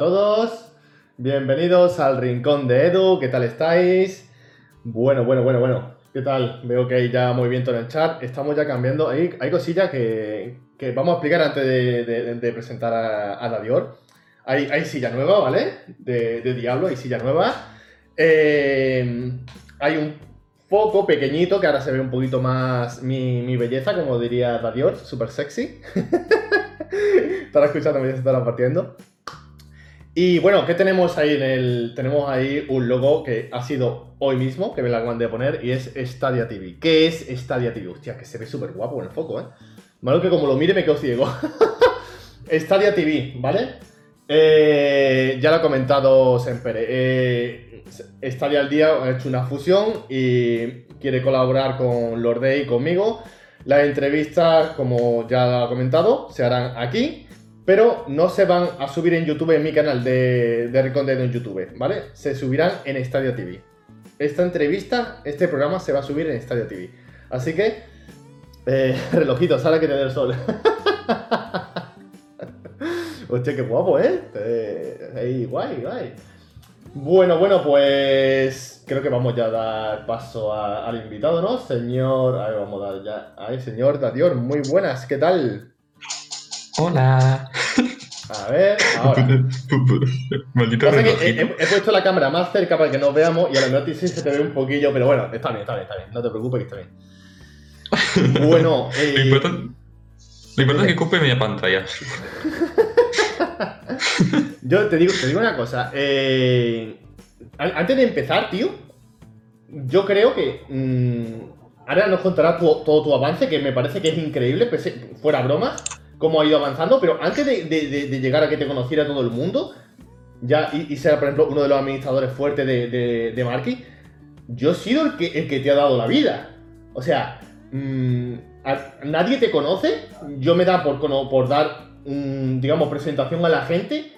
Todos, bienvenidos al Rincón de Edu, ¿qué tal estáis? Bueno, bueno, bueno, bueno, ¿qué tal? Veo que hay ya movimiento en el chat, estamos ya cambiando, hay, hay cosillas que, que vamos a explicar antes de, presentar a, a Dadior. Hay, hay silla nueva, ¿vale? De, de Diablo, hay silla nueva. Eh, hay un foco pequeñito que ahora se ve un poquito más mi, mi belleza, como diría Dadior, súper sexy. estará escuchando, se estará partiendo. Y bueno, ¿qué tenemos ahí en el...? Tenemos ahí un logo que ha sido hoy mismo, que me la acaban de poner, y es Stadia TV. ¿Qué es Stadia TV? Hostia, que se ve súper guapo en el foco, ¿eh? Malo que como lo mire me quedo ciego. Stadia TV, ¿vale? Eh, ya lo ha comentado Sempere. Eh, Stadia al día ha hecho una fusión y quiere colaborar con Lorde y conmigo. Las entrevistas, como ya ha comentado, se harán aquí, pero no se van a subir en YouTube, en mi canal de, de en YouTube, ¿vale? Se subirán en Stadia TV. Esta entrevista, este programa se va a subir en Stadia TV. Así que, eh, relojito, sale que te dé el sol. Hostia, qué guapo, ¿eh? Eh, guay, guay. Bueno, bueno, pues creo que vamos ya a dar paso al invitado, ¿no? Señor, a ver, vamos a dar ya. Ay, señor Dadior, muy buenas, ¿qué tal? Hola. A ver, ahora. Maldito que he, relojito. he- he puesto la cámara más cerca para que nos veamos y a lo mejor sí se te ve un poquillo, pero bueno, está bien, está bien, está bien. No te preocupes que está bien. Bueno, eh, Lo importante, lo importante es que ocupe media pantalla. Yo te digo, te digo una cosa. eh, an- antes de empezar, tío, yo creo que. mm, ahora nos contarás tu- todo tu avance, que me parece que es increíble, pese- fuera bromas, cómo ha ido avanzando, pero antes de, llegar a que te conociera todo el mundo, ya y, y ser, por ejemplo, uno de los administradores fuertes de, de, yo he sido el que, el que te ha dado la vida. O sea, mm, nadie te conoce, yo me da por, dar, digamos, presentación a la gente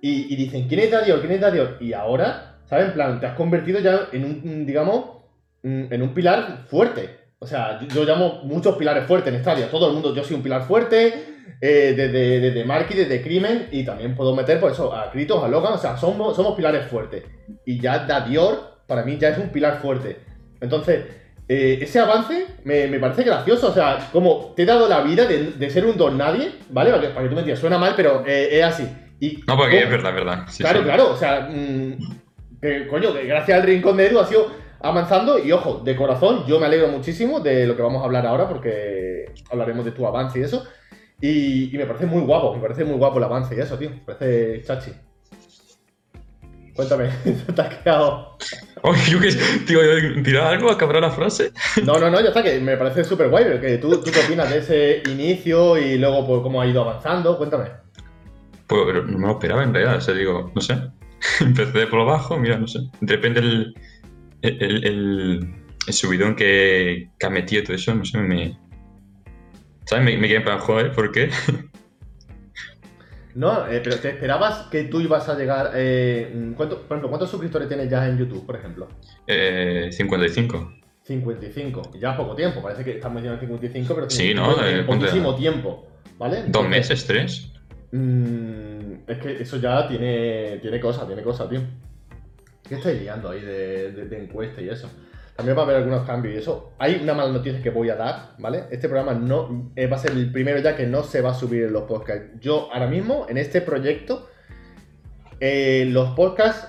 y, dicen, ¿quién es Dadior? ¿Quién es Dadior? Y ahora, ¿sabes? En plan, te has convertido ya en un, digamos, en un pilar fuerte. O sea, yo, yo llamo muchos pilares fuertes en Stadia. Todo el mundo, yo soy un pilar fuerte, eh, desde, desde Marky, desde Crimen, y también puedo meter, por eso, a Kritos, a Logan, o sea, somos, somos pilares fuertes. Y ya Dadior, para mí, ya es un pilar fuerte. Entonces, eh, ese avance me, me parece gracioso, o sea, como te he dado la vida de, de ser un don nadie, ¿vale? Para que, para que tú me entiendas, suena mal, pero eh, es así. Y, No, porque ¿cómo? es verdad, verdad. Sí, claro, sí. claro, o sea, mm, que, coño, que gracias al rincón de Edu ha sido avanzando y ojo, de corazón, yo me alegro muchísimo de lo que vamos a hablar ahora porque hablaremos de tu avance y eso. Y, y me parece muy guapo, me parece muy guapo el avance y eso, tío, me parece chachi. Cuéntame, ¿te has quedado? Oye, yo que tío, tirar algo, acabar la frase. No, no, no, ya está, que me parece súper guay, que tú, tú qué opinas de ese inicio y luego pues, cómo ha ido avanzando, cuéntame. Pues no me lo esperaba en realidad, o sea, digo, no sé. Empecé por abajo, mira, no sé. De repente el, el, el, el subidón que, que ha metido todo eso, no sé, me. ¿Sabes? Me, me quedé plan, joder, ¿por qué? No, eh, pero ¿te esperabas que tú ibas a llegar? Eh, ¿cuánto- por ejemplo, ¿cuántos suscriptores tienes ya en YouTube, por ejemplo? Eh, 55. 55. Ya poco tiempo, parece que estamos metiendo en 55, pero Sí, 55 ¿no? es Eh, tiempo, ¿vale? ¿Dos meses? ¿Tres? mm, es que eso ya tiene, tiene cosa, tiene cosa, tío. ¿Qué estáis liando ahí de, de- de encuesta y eso? También va a haber algunos cambios y eso. Hay una mala noticia que voy a dar, ¿vale? Este programa no eh, va a ser el primero ya que no se va a subir en los podcasts. Yo ahora mismo, en este proyecto, eh, los podcasts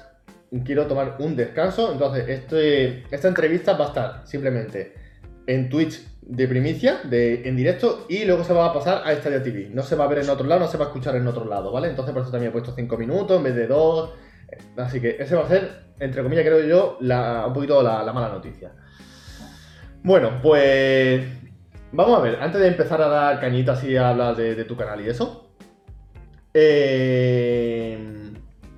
quiero tomar un descanso. Entonces, este, esta entrevista va a estar simplemente en Twitch de primicia, de, en directo, y luego se va a pasar a Stadia TV. No se va a ver en otro lado, no se va a escuchar en otro lado, ¿vale? Entonces, por eso también he puesto 5 minutos en vez de 2. Así que ese va a ser, entre comillas, creo yo, la- un poquito la, la mala noticia. Bueno, pues. Vamos a ver, antes de empezar a dar cañitas y a hablar de, de tu canal y eso. eh,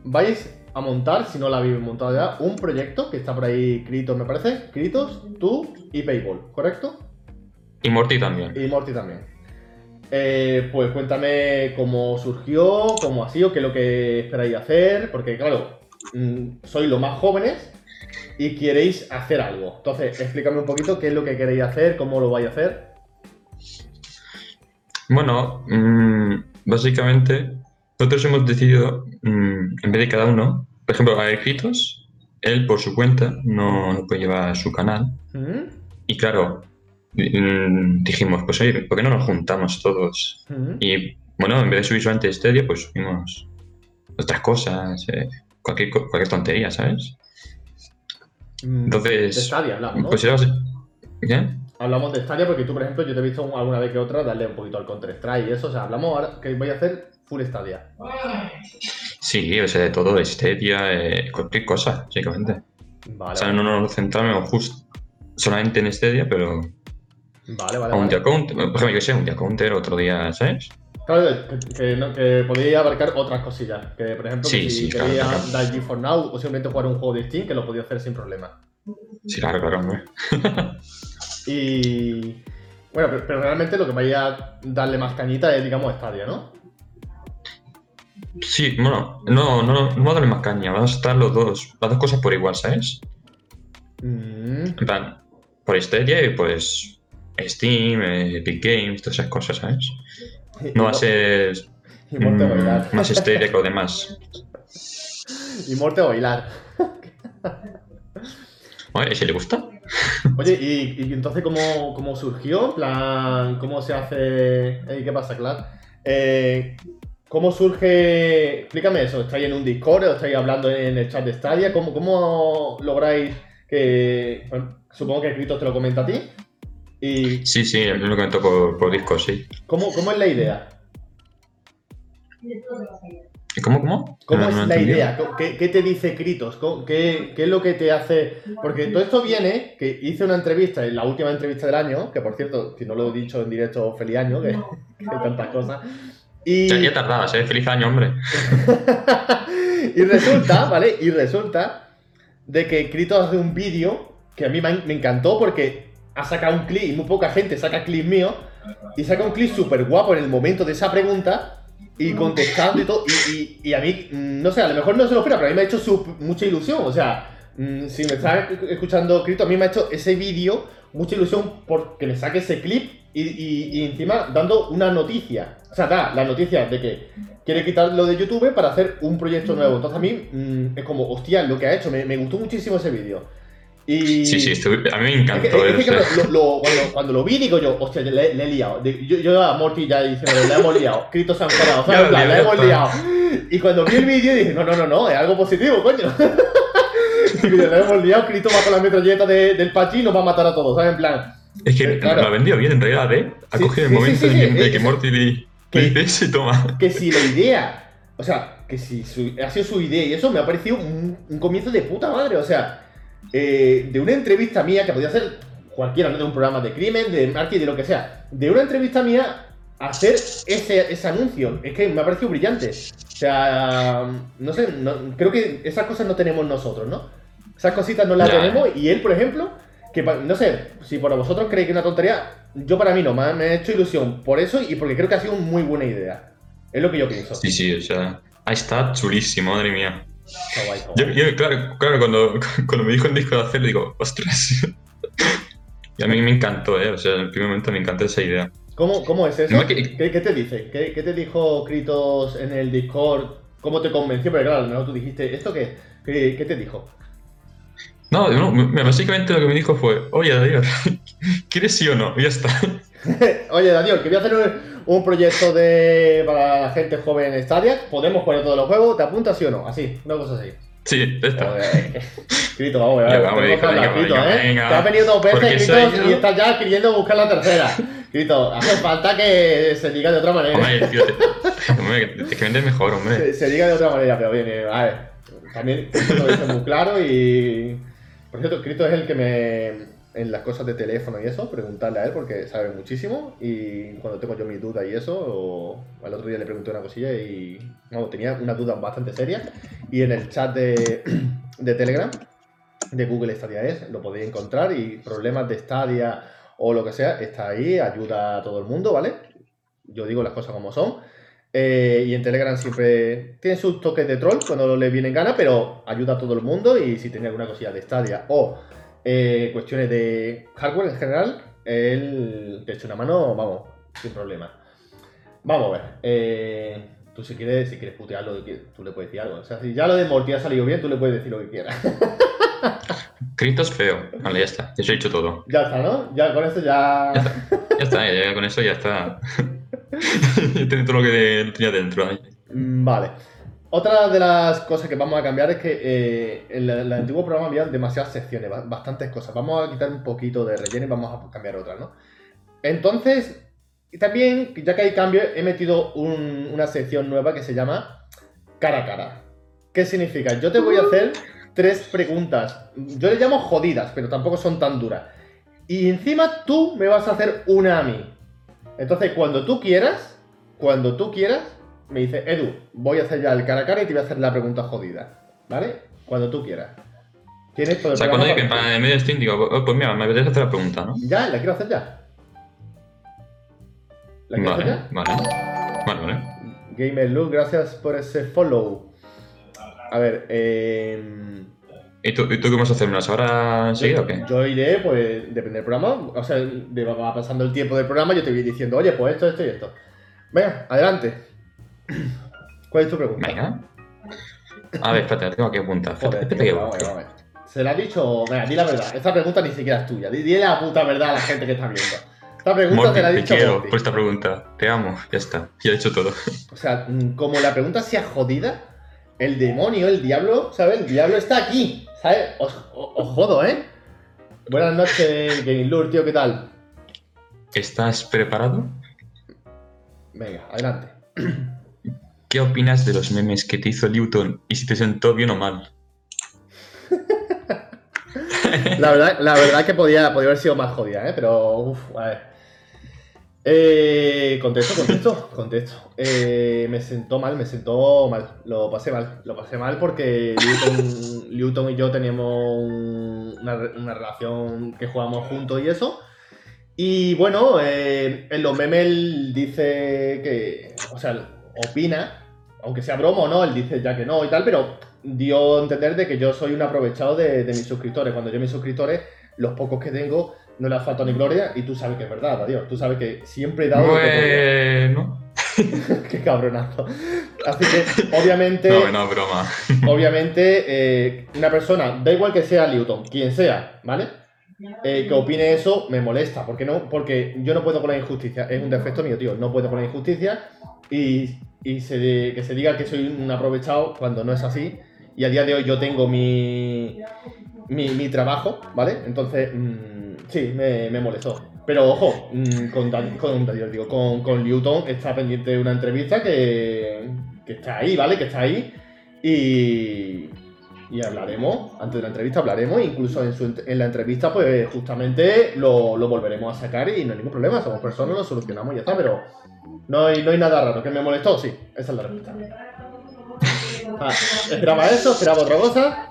vais a montar, si no lo habéis montado ya, un proyecto que está por ahí, Kritos, me parece. Kritos, tú y Payball, ¿correcto? Y Morty también. Y Morty también. Eh, pues cuéntame cómo surgió, cómo ha sido, qué es lo que esperáis hacer, porque claro, mm, sois los más jóvenes y queréis hacer algo. Entonces, explícame un poquito qué es lo que queréis hacer, cómo lo vais a hacer. Bueno, mm, básicamente nosotros hemos decidido, mm, en vez de cada uno, por ejemplo, a Gritos, él por su cuenta no, no puede llevar su canal. ¿Mm? Y claro, dijimos, pues oye, ¿por qué no nos juntamos todos? ¿Mm? Y bueno, en vez de subir solamente Stadia, pues subimos otras cosas, eh, cualquier, cualquier tontería, ¿sabes? Mm, Entonces, De Stadia hablamos, ¿no? Pues. Hablamos de Stadia porque tú, por ejemplo, yo te he visto un- alguna vez que otra darle un poquito al Counter-Strike y eso. O sea, hablamos ahora que voy a hacer full Stadia. Sí, o sea, de todo, Stadia, eh, cualquier cosa, básicamente. Vale, O sea, vale, no nos centramos justo solamente en Stadia, pero vale. vale, a un vale. día counter, por ejemplo, yo que sé, un día counter, otro día, ¿sabes? Claro, que, que, no- que abarcar otras cosillas. Que, por ejemplo, que Sí, si sí, claro, claro. dar G4 Now o simplemente jugar un juego de Steam, que lo podéis hacer sin problema. Sí, claro, claro, hombre. Y. Bueno, pero, pero realmente lo que vais a darle más cañita es, digamos, Stadia, ¿no? Sí, bueno, no, no, no vamos a darle más caña, vamos a estar los dos, las dos cosas por igual, ¿sabes? Mm, En plan, por Stadia y pues Steam, eh, Epic Games, todas esas cosas, ¿sabes? No va a ser mm, bailar. más que lo demás. Y Morte bailar. Oye, si le gusta. Oye, ¿y, y entonces cómo, cómo surgió? Plan, ¿cómo se hace...? Ey, ¿Qué pasa, Clark? Eh, ¿Cómo surge...? Explícame eso. ¿Estáis en un Discord o estáis hablando en el chat de Stadia? ¿Cómo, cómo lográis que... bueno, supongo que Cristo te lo comenta a ti. ¿Y Sí, sí, él lo comentó por, por Discord, sí. cómo, cómo es la idea? ¿Y ¿Cómo, cómo? ¿Cómo No, es no la idea? ¿Qué, qué te dice Kritos? ¿Cómo- ¿Qué, qué es lo que te hace...? Porque todo esto viene, que hice una entrevista, en la última entrevista del año, que por cierto, si no lo he dicho en directo, feliz año, que, que hay tantas cosas. Y, Ya, ya tardabas, ¿eh? Feliz año, hombre. y resulta, ¿vale? Y resulta de que Kritos hace un vídeo que a mí me, me encantó porque ha sacado un clip, y muy poca gente saca clip mío, y saca un clip súper guapo en el momento de esa pregunta, y contestando y todo, y, a mí, mm, no sé, a lo mejor no se lo espera, pero a mí me ha hecho mucha ilusión, o sea, mm, si me estás escuchando Crito, a mí me ha hecho ese vídeo mucha ilusión porque me saque ese clip y encima dando una noticia, o sea, da la noticia de que quiere quitarlo de YouTube para hacer un proyecto nuevo, entonces a mí mm, es como, hostia, lo que ha hecho, me, me gustó muchísimo ese vídeo. Y... Sí, sí, estuve- a mí me Es que, encantó. es que o sea, claro, lo- lo- cuando, cuando lo vi, digo yo, hostia, le, le he liado. Yo, yo a Morty ya diciendo, le hemos liado. Cristo se han enfadado, lo plan, lié, le hemos liado. Y cuando vi el vídeo dije, no, no, no, no, es algo positivo, coño. Digo, le hemos liado, Cristo va con la metralleta de- del Pachi y nos va a matar a todos, ¿sabes? En plan, es que eh, claro. lo ha vendido bien, en realidad, ¿eh? Ha Sí, cogido sí, el momento sí, en que- que Morty le, que- le dice eso y toma. que si la idea, o sea, que si su- ha sido su idea y eso me ha parecido un, un comienzo de puta madre, o sea, eh, de una entrevista mía que podía hacer cualquiera, no de un programa de crimen, de marketing, de lo que sea, de una entrevista mía hacer ese, ese anuncio, es que me ha parecido brillante. O sea, no sé, no- creo que esas cosas no tenemos nosotros, ¿no? Esas cositas no las tenemos y él, por ejemplo, que no sé, si por vosotros creéis que es una tontería, yo para mí no, me me ha hecho ilusión por eso y porque creo que ha sido una muy buena idea. Es lo que yo pienso. Sí, sí, o sea, ahí está chulísimo, madre mía. Yo, claro, claro cuando, cuando me dijo en disco de hacerlo, digo, ostras. Y a mí me encantó, ¿eh? O sea, en el primer momento me encantó esa idea. ¿Cómo, ¿Cómo es eso? No, que- ¿Qué, qué te dice? ¿Qué, qué te dijo Kritos en el Discord? ¿Cómo te convenció? Pero claro, mejor tú dijiste, ¿esto qué? ¿Qué, qué te dijo? No, no, me- básicamente lo que me dijo fue, oye, Darío, ¿quieres sí o no? Y ya está. Oye, Daniel, que voy a hacer un, un proyecto de para la gente joven en Stadia. Podemos jugar todos los juegos, ¿te apuntas sí o no? Así, una cosa así. Sí, está. Crito, vamos, Ya, vamos, vamos, venga, hablar, Crito, venga, ¿eh? venga. Te has venido dos veces, soy yo. y estás ya queriendo buscar la tercera. Crito, hace falta que se diga de otra manera. Hombre, tío, te, hombre, te, que vendes mejor, hombre. Se, se diga de otra manera, pero bien, bien, a ver. También Cristo lo dice muy claro y. Por cierto, Cristo es el que me. En las cosas de teléfono y eso, preguntarle a él porque sabe muchísimo. Y cuando tengo yo mis dudas y eso, o al otro día le pregunté una cosilla y. Vamos, tenía una duda bastante seria. Y en el chat de, de Telegram, de Google Stadia es, lo podéis encontrar y problemas de Stadia o lo que sea, está ahí, ayuda a todo el mundo, ¿vale? Yo digo las cosas como son. Eh, y en Telegram siempre tiene sus toques de troll cuando le vienen ganas, pero ayuda a todo el mundo. Y si tiene alguna cosilla de Stadia o eh, cuestiones de hardware en general, él te echa una mano, vamos, sin problema. Vamos a ver. eh, Tú si quieres, si quieres putearlo, tú le puedes decir algo. O sea, si ya lo de Morty ha salido bien, tú le puedes decir lo que quieras. Cristo es feo. Vale, ya está. Eso he dicho todo. Ya está, ¿no? Ya con esto ya... Ya está, ya, con eso ya está. ya tengo todo lo que tenía dentro. Mm, vale. Otra de las cosas que vamos a cambiar es que eh, en el, antiguo programa había demasiadas secciones, bastantes cosas. Vamos a quitar un poquito de relleno y vamos a cambiar otras, ¿no? Entonces, también, ya que hay cambio, he metido una sección nueva que se llama cara a cara. ¿Qué significa? Yo te voy a hacer tres preguntas. Yo le llamo jodidas, pero tampoco son tan duras. Y encima tú me vas a hacer una a mí. Entonces, cuando tú quieras, cuando tú quieras, me dice, Edu, voy a hacer ya el cara a cara y te voy a hacer la pregunta jodida. ¿Vale? Cuando tú quieras. Tienes todo el O sea, cuando yo que en medio de digo, oh, pues mira, me apetece hacer la pregunta, ¿no? Ya, la quiero hacer ya. ¿La quieres hacer ya? Vale, vale, vale. Gamer Luke, gracias por ese follow. A ver, eh... ¿Y tú, ¿Y tú qué vas a hacer? ¿Unas horas enseguida o qué? Yo iré, pues, depende del programa. O sea, va pasando el tiempo del programa, yo te voy diciendo, oye, pues esto, esto y esto. Venga, adelante. ¿Cuál es tu pregunta? Venga. A ver, espérate, tengo que apuntar. Joder, vamos, vamos, vamos. ¿Se la ha dicho? Venga, di la verdad. Esta pregunta ni siquiera es tuya. Di, la puta verdad a la gente que está viendo. Esta pregunta te la ha dicho. Te quiero por esta pregunta. Te amo. Ya está. Ya he hecho todo. O sea, mm, como la pregunta sea jodida, el demonio, el diablo, ¿sabes? El diablo está aquí. ¿Sabes? Os, jodo, ¿eh? Buenas noches, Game Lure, tío, ¿qué tal? ¿Estás preparado? Venga, adelante. ¿Qué opinas de los memes que te hizo Newton y si te sentó bien o mal? la, verdad, la verdad que podía, podía haber sido más jodida, ¿eh? Pero, uff, a ver. Eh, contesto, contesto, contesto. Eh, me sentó mal, me sentó mal. Lo pasé mal. Lo pasé mal porque Newton, y yo teníamos una, relación que jugamos juntos y eso. Y bueno, eh, en los memes dice que, o sea, opina aunque sea broma o no, él dice ya que no y tal, pero dio a entender de que yo soy un aprovechado de, mis suscriptores. Cuando yo mis suscriptores, los pocos que tengo, no les falta ni gloria y tú sabes que es verdad, adiós. Tú sabes que siempre he dado... Bueno... Qué cabronazo. Así que, obviamente... No, no, broma. obviamente, eh, una persona, da igual que sea Newton, quien sea, ¿vale? Eh, que opine eso me molesta. ¿Por qué no? Porque yo no puedo con la injusticia. Es un defecto mío, tío. No puedo con la injusticia. Y y se que se diga que soy un aprovechado cuando no es así. Y a día de hoy yo tengo mi, mi, trabajo, ¿vale? Entonces, mm, sí, me, me, molestó. Pero ojo, mm, con, con, digo, con, con Newton está pendiente una entrevista que, que está ahí, ¿vale? Que está ahí. Y, y hablaremos, antes de la entrevista hablaremos, incluso en, su, en la entrevista, pues justamente lo, lo, volveremos a sacar y no hay ningún problema, somos personas, lo solucionamos y ya está, pero no hay, no hay nada raro. ¿Que me molestó? Sí, esa es la respuesta. Ah, esperaba eso, esperaba otra cosa.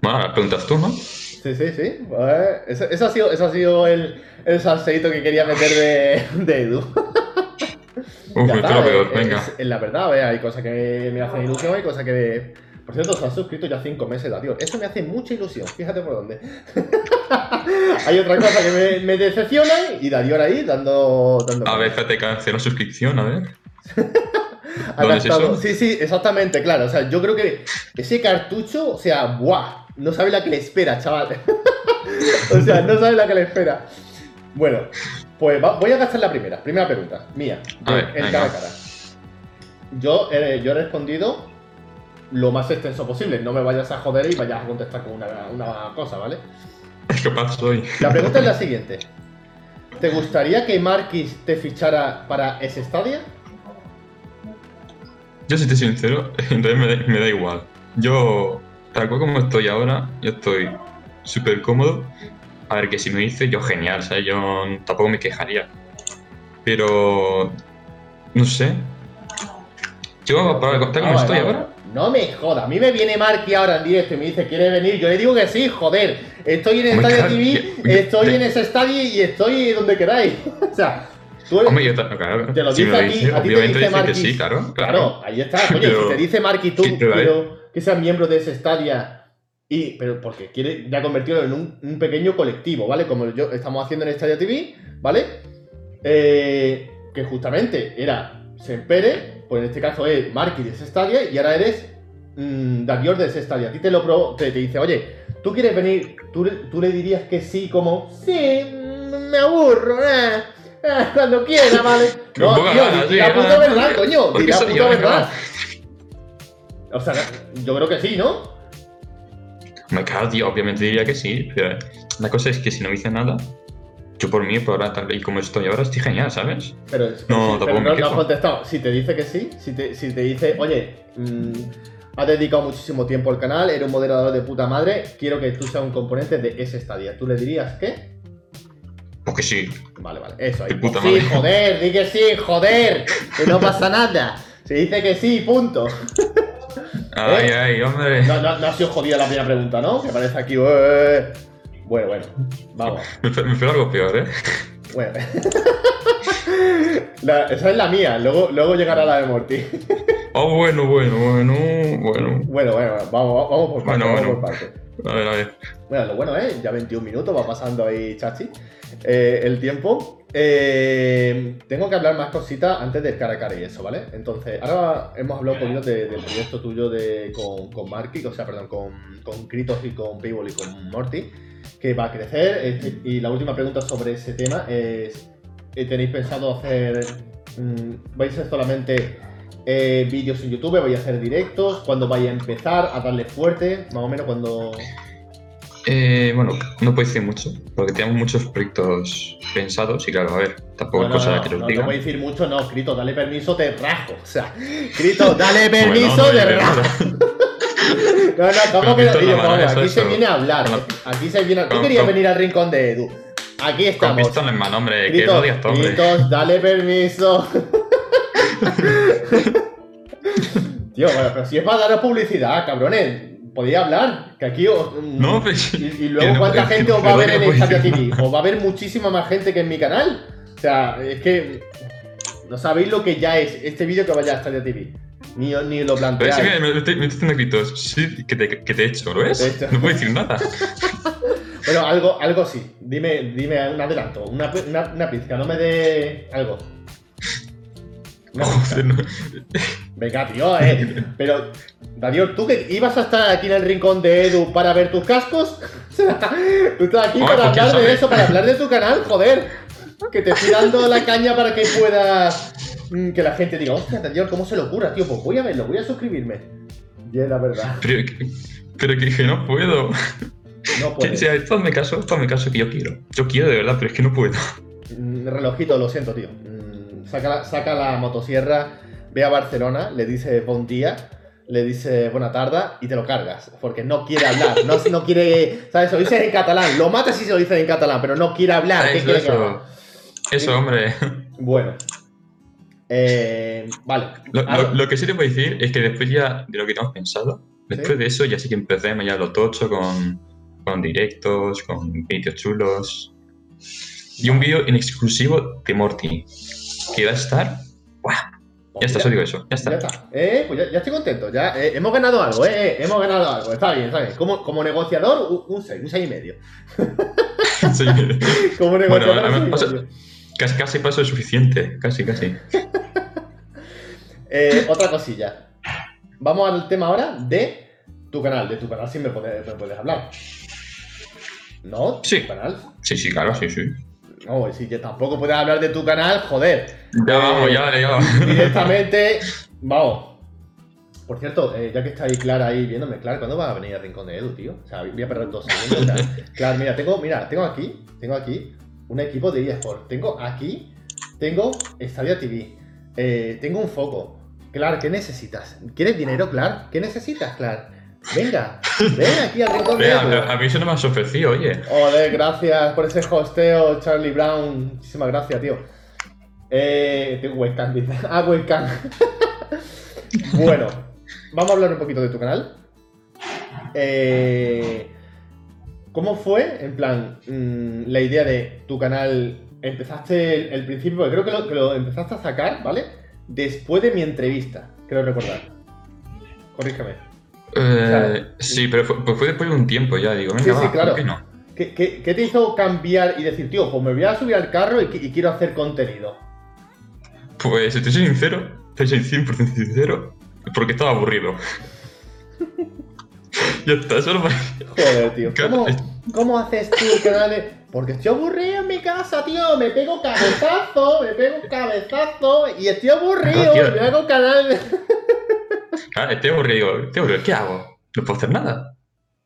Bueno, preguntas tú, ¿no? Sí, sí, sí. Pues, ese, ha sido, ese ha sido el, el salseíto que quería meter de, de Edu. Uf, está, lo peor, venga. Es, la verdad, hay cosas que me hacen ilusión, hay cosas que por cierto, se han suscrito ya 5 meses, adiós. Eso me hace mucha ilusión, fíjate por dónde. Hay otra cosa que me, me decepcionan y Darío ahí dando, dando. A ver, te canceló suscripción, a ver. ¿Dónde es eso? Sí, sí, exactamente, claro. O sea, yo creo que ese cartucho, o sea, ¡buah! No sabe la que le espera, chaval. o sea, no sabe la que le espera. Bueno, pues voy a gastar la primera. Primera pregunta, mía. a ver, en cara a cara. Yo, yo he respondido lo más extenso posible. No me vayas a joder y vayas a contestar con una, una cosa, ¿vale? Capaz soy. La pregunta es la siguiente. ¿Te gustaría que Marquis te fichara para ese estadio? Yo, si te soy sincero, entonces me, da igual. Yo, tal cual como estoy ahora, yo estoy súper cómodo. A ver, que si me dice, yo genial, ¿sabes? Yo tampoco me quejaría. Pero, no sé. Yo, para contar cómo estoy ahora, no me joda. A mí me viene Marky ahora en directo y me dice, ¿quiere venir? Yo le digo que sí, joder. Estoy en Estadio TV, estoy en ese estadio y estoy donde queráis. o sea, tú Hombre, yo claro, te lo dice a a ti te dice Marky. sí, claro, claro, ahí está. Oye, si te dice Marky tú, quiero que seas miembro de ese estadio y, pero porque quiere ya convertirlo en un, pequeño colectivo, ¿vale? Como yo estamos haciendo en Estadio TV, ¿vale? Eh, que justamente era se empere, pues en este caso es Marky de Stadia y ahora eres mm, Davior de Stadia. A ti te lo pro, te, te dice, oye, ¿tú quieres venir? ¿Tú, le- tú le dirías que sí como, sí, mm, me aburro, eh, eh, cuando quiera, ¿vale? No, tío, ganas, di sí, la puta verdad, coño, di la puta yo, verdad. O sea, yo creo que sí, ¿no? Me cago, tío, obviamente diría que sí, pero la cosa es que si no hice nada, yo por mí, por ahora, tal y como estoy ahora, estoy genial, ¿sabes? Pero, No, sí, pero no, no has contestado. Si te dice que sí, si te, si te dice, oye, mm, has dedicado muchísimo tiempo al canal, eres un moderador de puta madre, quiero que tú seas un componente de ese estadio. ¿Tú le dirías qué? Porque sí. Vale, vale, eso ahí. Puta sí, madre. joder, di que sí, joder, que no pasa nada. Se dice que sí, punto. Ay, ay, hombre. ¿Eh? No, no, no ha sido jodida la primera pregunta, ¿no? Que parece aquí. "Eh". Bueno, bueno, vamos. Me me espero algo peor, ¿eh? Bueno. La- esa es la mía, luego, luego llegará la de Morty. Oh, bueno, bueno, bueno, bueno. Bueno, bueno, vamos, vamos por parte, Bueno, vamos bueno. por parte. A ver, a ver. Bueno, lo bueno es, ya 21 minutos, va pasando ahí, chachi, eh, el tiempo. Eh, tengo que hablar más cositas antes del cara a cara y eso, ¿vale? Entonces, ahora hemos hablado un poquito de- del proyecto tuyo de, con, con Marky, o sea, perdón, con, con Kritos y con Payball y con Morty, que va a crecer. y la última pregunta sobre ese tema es, eh, ¿tenéis pensado hacer, mm, vais a hacer solamente eh, vídeos en YouTube, vais a hacer directos, cuando vais a empezar a darle fuerte, más o menos cuando... Eh, bueno, no puedo decir mucho, porque tenemos muchos proyectos pensados y claro, a ver, tampoco No, es no, cosa no, que los no diga. voy a decir mucho, no, Crito, dale permiso, te rajo. O sea, Crito, dale Bueno, permiso, no te rajo. No, no, ¿cómo Pero que no? Crito, Tío, no, vamos, eso, aquí se viene a hablar. Con Aquí se viene a... Con- querías con- venir al rincón de Edu. Aquí Con estamos. pistola en mano, hombre, que Crito, no digas todo, hombre. Critos, dale permiso. Tío, bueno, pero si es para daros publicidad, cabrones. Podéis hablar, que aquí os... No, pues. Y, luego, ¿cuánta gente os va a ver en decir TV? Os va a ver muchísima más gente que en mi canal. O sea, es que no sabéis lo que ya es este vídeo que vaya a Stadia TV. Ni, ni lo Pero planteáis. sí, me, me estoy me estoy haciendo gritos. Sí, que te, que te he hecho, ¿lo ves? No puedo decir nada. Bueno, algo, algo sí. Dime, dime un adelanto, una, una, una pizca, no me dé algo. No. Venga, tío, eh. Pero, Darío, ¿tú que ibas a estar aquí en el rincón de Edu para ver tus cascos? Sea, tú estás aquí para pues, ¿quién hablar de eso, para hablar de tu canal, joder. Que te estoy dando la caña para que puedas. mm, Que la gente diga, hostia, Darío, ¿cómo se le ocurra, tío? Pues voy a verlo, voy a suscribirme. Y es la verdad. Pero, que- pero que, que no puedo. No Que, o puedes. sea, hazme caso, hazme caso que yo quiero. Yo quiero de verdad, pero es que no puedo. Mm, Relojito, lo siento, tío. Saca la, saca la motosierra, ve a Barcelona, le dice buen día, le dice buena tarde y te lo cargas. Porque no quiere hablar, no, no quiere. ¿Sabes? Se lo dices en catalán. Lo matas si se lo dices en catalán, pero no quiere hablar. ¿Qué quiere eso. Eso, hombre. Bueno. Eh, vale. Lo, lo- Algo- lo que sí te puedo decir es que después ya de lo que tenemos pensado, después ¿Sí? de eso ya sí que empecemos ya lo tocho con, con directos, con vídeos chulos. Y un vídeo en exclusivo de Morty. Que a estar. ¡Buah! Ya está, solo digo eso. Ya Ya está. está. Eh, pues ya, ya estoy contento. Ya eh, hemos ganado algo, eh, eh, Hemos ganado algo. Está bien, está bien. Como, como negociador, un- un 6, un 6 y medio. Sí. Como Bueno, negociador, además, un o seis y sea, medio. casi, casi paso es suficiente. Casi, casi. Eh, otra cosilla. Vamos al tema ahora de tu canal. De tu canal sí me puedes, me puedes hablar. ¿No? Sí. ¿Tu canal? Sí, sí, claro, sí, sí. No, si que tampoco puedes hablar de tu canal, joder. Ya Eh, vamos, ya, vale, ya vamos. Directamente, vamos. Por cierto, eh, ya que está ahí Clara ahí viéndome, Clara, ¿cuándo va a venir al rincón de Edu, tío? O sea, voy a perder dos segundos. Clara, mira, tengo, mira, tengo aquí, tengo aquí un equipo de eSport. Tengo aquí, tengo Stadia TV. eh, tengo un foco. Clar, ¿qué necesitas? ¿Quieres dinero, Clar? ¿Qué necesitas, Clar? Venga, ven aquí al rincón de a, a mí eso no me has ofrecido, oye. Joder, gracias por ese hosteo, Charlie Brown. Muchísimas gracias, tío. Eh, tengo webcam, dice. Ah, webcam. bueno, vamos a hablar un poquito de tu canal. Eh, ¿Cómo fue, en plan, mm, la idea de tu canal? Empezaste el, el principio, porque creo que lo, que lo empezaste a sacar, ¿vale? Después de mi entrevista, creo recordar. Corrígeme. Eh, sí, pero fue, pues fue después de un tiempo ya, digo, venga, Sí, sí, va, claro. ¿por qué no? ¿Qué, qué, qué te hizo cambiar y decir, tío, pues me voy a subir al carro y, qui- y quiero hacer contenido? Pues si te soy sincero, te soy 100% sincero, porque estaba aburrido. ya está, solo para... Joder, tío. ¿Cómo, es- cómo haces tú el canal de.? Porque estoy aburrido en mi casa, tío. Me pego cabezazo, me pego cabezazo y estoy aburrido. No, tío. y me hago canal de. Ah, estoy aburrido, estoy aburrido, ¿qué hago? No puedo hacer nada.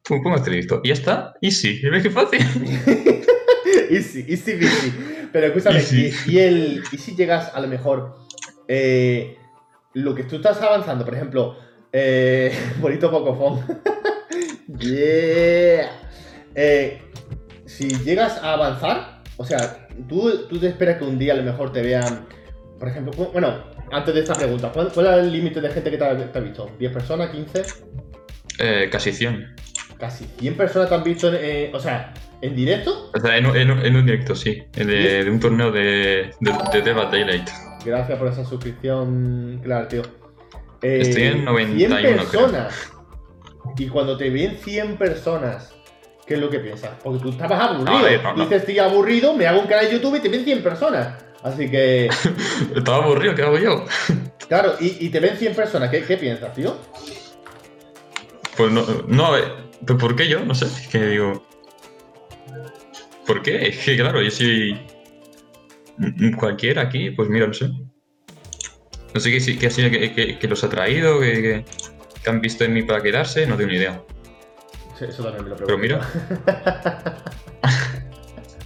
Pum, este listo. Y ya está, y sí, ¿ves qué fácil? easy, easy, easy. Pero escúchame, Easy. Y, y el, y si llegas a lo mejor. eh, lo que tú estás avanzando, por ejemplo. Eh, bonito pocofón. yeah. Eh, si llegas a avanzar, o sea, tú, tú te esperas que un día a lo mejor te vean. Por ejemplo, bueno, antes de esta pregunta, ¿cuál, cuál es el límite de gente que te ha, te ha visto? ¿10 personas? ¿15? Eh, casi 100. Casi 100 personas te han visto, en, eh, o sea, en directo. O sea, en, un- en en un directo, sí. De, de un torneo de, de, de Deva Daylight. Gracias por esa suscripción, claro, tío. Eh, Estoy en 91, 100 creo. personas. Y cuando te ven 100 personas, ¿qué es lo que piensas? Porque tú estabas aburrido. Ver, no, no. Dices, estoy aburrido, me hago un canal de YouTube y te ven 100 personas. Así que, Estaba aburrido, ¿qué hago yo? claro, y, y te ven 100 personas, ¿qué, qué piensas, tío? Pues no, no, a ver, ¿por qué yo? No sé, es que digo... ¿Por qué? Es que claro, yo soy... Cualquiera aquí, pues mira, no sé. No sé qué, ha sido que, que- que los ha traído, que, han visto en mí para quedarse, no tengo ni idea. Sí, Eso también me lo Pero pregunto. mira,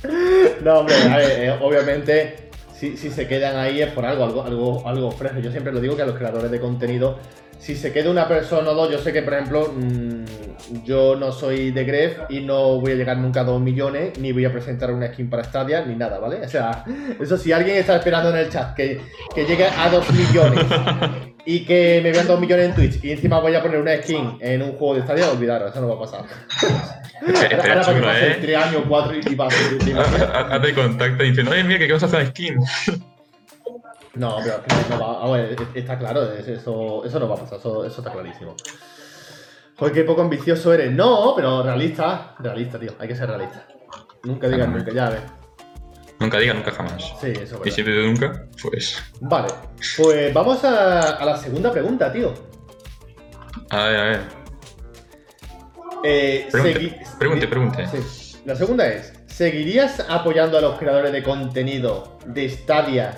No, hombre, a ver, eh, obviamente, si, si se quedan ahí es por algo, algo, algo, algo ofrece. Yo siempre lo digo que a los creadores de contenido, si se queda una persona o dos, yo sé que, por ejemplo, mm, yo no soy de Gref y no voy a llegar nunca a dos millones, ni voy a presentar una skin para Stadia, ni nada, ¿vale? O sea, eso si alguien está esperando en el chat que, que llegue a dos millones y que me vean dos millones en Twitch y encima voy a poner una skin en un juego de Stadia, olvidaros, eso no va a pasar. espera, Ahora, ahora para que chulo, pase ¿eh? tres años, cuatro y, y va a ser. Hazte contacto diciendo, oye, mira, que vamos a hacer skin. No, pero no va, a ver, está claro, es- eso, eso no va a pasar, eso, eso está clarísimo. Joder, qué poco ambicioso eres. No, pero realista, realista, tío, hay que ser realista. Nunca digas nunca, ya ves. Nunca diga nunca jamás. Sí, eso es Y verdad. si de nunca, pues... Vale, pues vamos a, a la segunda pregunta, tío. A ver, a ver. Eh, pregunte, pregunte. Sí. La segunda es, ¿seguirías apoyando a los creadores de contenido de Stadia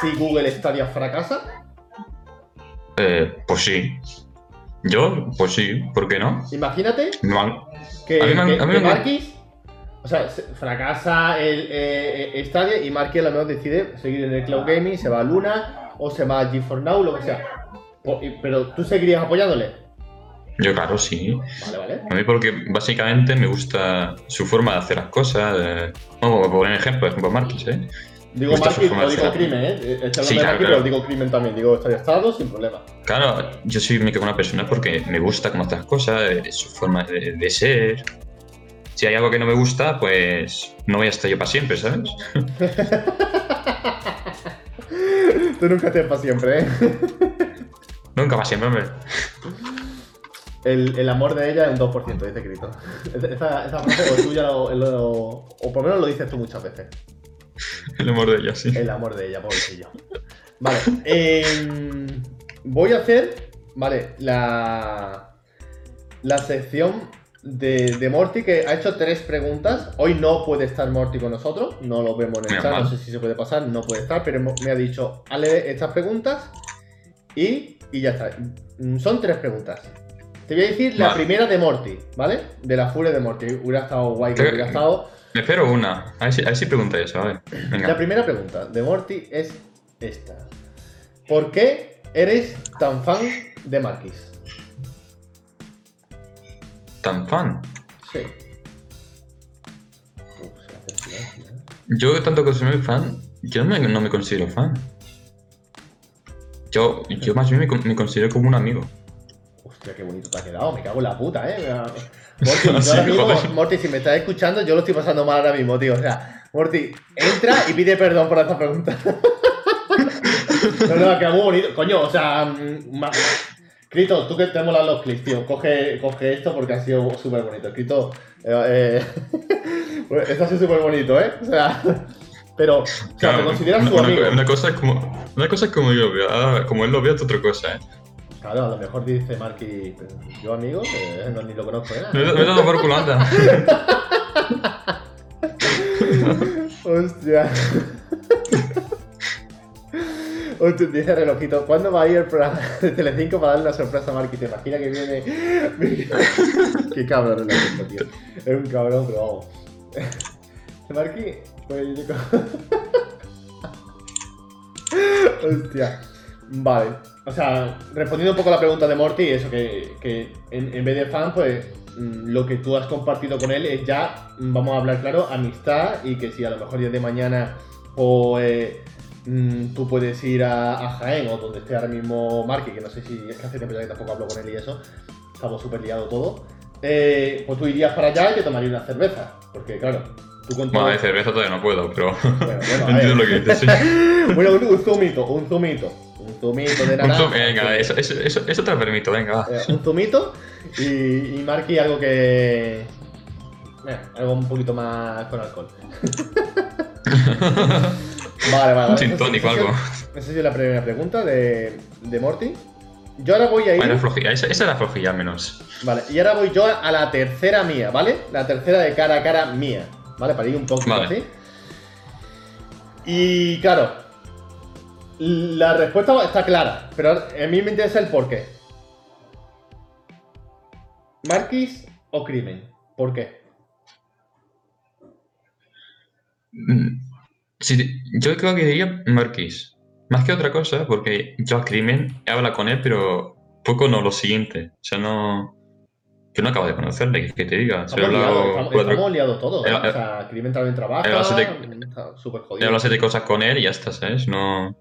si Google Stadia fracasa? Eh, pues sí. Yo, pues sí, ¿por qué no? Imagínate que, A mí me han- que- a mí que me han- Marquis, o sea, se- fracasa el eh, eh, Stadia y Marquis a lo mejor decide seguir en el Cloud Gaming, se va a Luna o se va a G4 Now, lo que sea. Pero tú seguirías apoyándole. Yo, claro, sí. Vale, vale. A mí porque básicamente me gusta su forma de hacer las cosas. eh, Vamos, por ejemplo, por ejemplo, Marquis, ¿eh? Digo forma no de digo crimen, ¿eh? Estoy hablando Sí, de claro, claro. pero digo crimen también. Digo Stadia Estado sin problema. Claro, yo soy me quedo una persona porque me gusta cómo hace las cosas, eh, su forma de, de ser. Si hay algo que no me gusta, pues no voy a estar yo para siempre, ¿sabes? Tú nunca estés para siempre, ¿eh? Nunca para siempre, hombre. El, el amor de ella es un 2%, dice Crito. Esa, esa frase o tuya lo- o por lo menos lo dices tú muchas veces. El amor de ella, sí. El amor de ella, pobrecillo. Vale, em, voy a hacer, vale, la, la sección de, de Morty que ha hecho tres preguntas. Hoy no puede estar Morty con nosotros, no lo vemos en el chat, no sé si se puede pasar, no puede estar, pero me ha dicho, hazle estas preguntas y, y ya está. Mm, Son tres preguntas. Te voy a decir la Vale. primera de Morty, ¿vale? De la furia de Morty. Hubiera estado guay que hubiera estado. Me espero una. A ver si, a ver si pregunta eso, a ver. La Venga. primera pregunta de Morty es esta. ¿Por qué eres tan fan de Marquis? ¿Tan fan? Sí. ¿eh? Yo, tanto que soy fan, yo no me, no me considero fan. Yo, yo más bien me considero como un amigo. Hostia, qué bonito te ha quedado. Me cago en la puta, eh. Morty, yo Sí, ahora mismo, joder. Morty, si me estás escuchando, yo lo estoy pasando mal ahora mismo, tío. O sea, Morty, entra y pide perdón por esta pregunta. no, no, queda muy bonito. Coño, o sea, mm, ma- Crito, tú que te molan los clips, tío, coge, coge esto porque ha sido súper bonito. Crito, eh, eh, esto ha sido súper bonito, ¿eh? O sea, Pero, o sea, Claro, te consideras una, su amigo. una cosa es como, una cosa es como yo lo veo, ahora, como él lo ve es otra cosa, ¿eh? Claro, a lo mejor dice Marky, "Pero yo amigo, eh, no, ni lo conozco, ¿eh? Me he dado por culo, anda. Hostia. Hostia, dice relojito, ¿cuándo va a ir el programa de Telecinco para darle una sorpresa a Marky? ¿Te imaginas que viene? Qué cabrón relojito, tío. Es un cabrón, pero vamos. Marky, pues yo... Hostia. Vale. O sea, respondiendo un poco a la pregunta de Morty, eso que, que en, en vez de fan, pues mm, lo que tú has compartido con él es ya, mm, vamos a hablar claro, amistad y que si a lo mejor día de mañana o eh, mm, tú puedes ir a, a Jaén o donde esté ahora mismo Marky, que no sé si es que hace tiempo ya que tampoco hablo con él y eso, estamos súper liados todo, eh, pues tú irías para allá y te tomarías una cerveza, porque claro. Bueno, de cerveza todavía no puedo, pero Bueno, bueno, a entiendo ver. lo que dices, sí. Bueno, un, un zumito, un zumito. Un zumito de naranja. venga, eso, eso, eso, eso te lo permito, venga, va. Eh, un zumito y, y Marky algo que. eh, algo un poquito más con alcohol. Vale, vale. Un vale. gin Esa- tonic o esa- algo. Esa es la primera pregunta de, de Morty. Yo ahora voy a ir. Bueno, flojilla, esa, esa era flojilla menos. Vale, y ahora voy yo a la tercera mía, ¿vale? La tercera de cara a cara mía, ¿vale? Para ir un poquito Vale. así. Y claro, la respuesta está clara, pero a mí me interesa el por qué. ¿Marquis o crimen? ¿Por qué? Mm, sí, yo creo que diría Marquis. Más que otra cosa, porque yo a Crimen he hablado con él, pero poco no lo siguiente. O sea, no. Que no acabo de conocerle, que te diga. Estamos liados, estamos, estamos liados todos. ¿eh? Eh, O sea, crimen también trabaja, súper he jodido. hablado siete cosas con él y ya está, ¿sabes? No.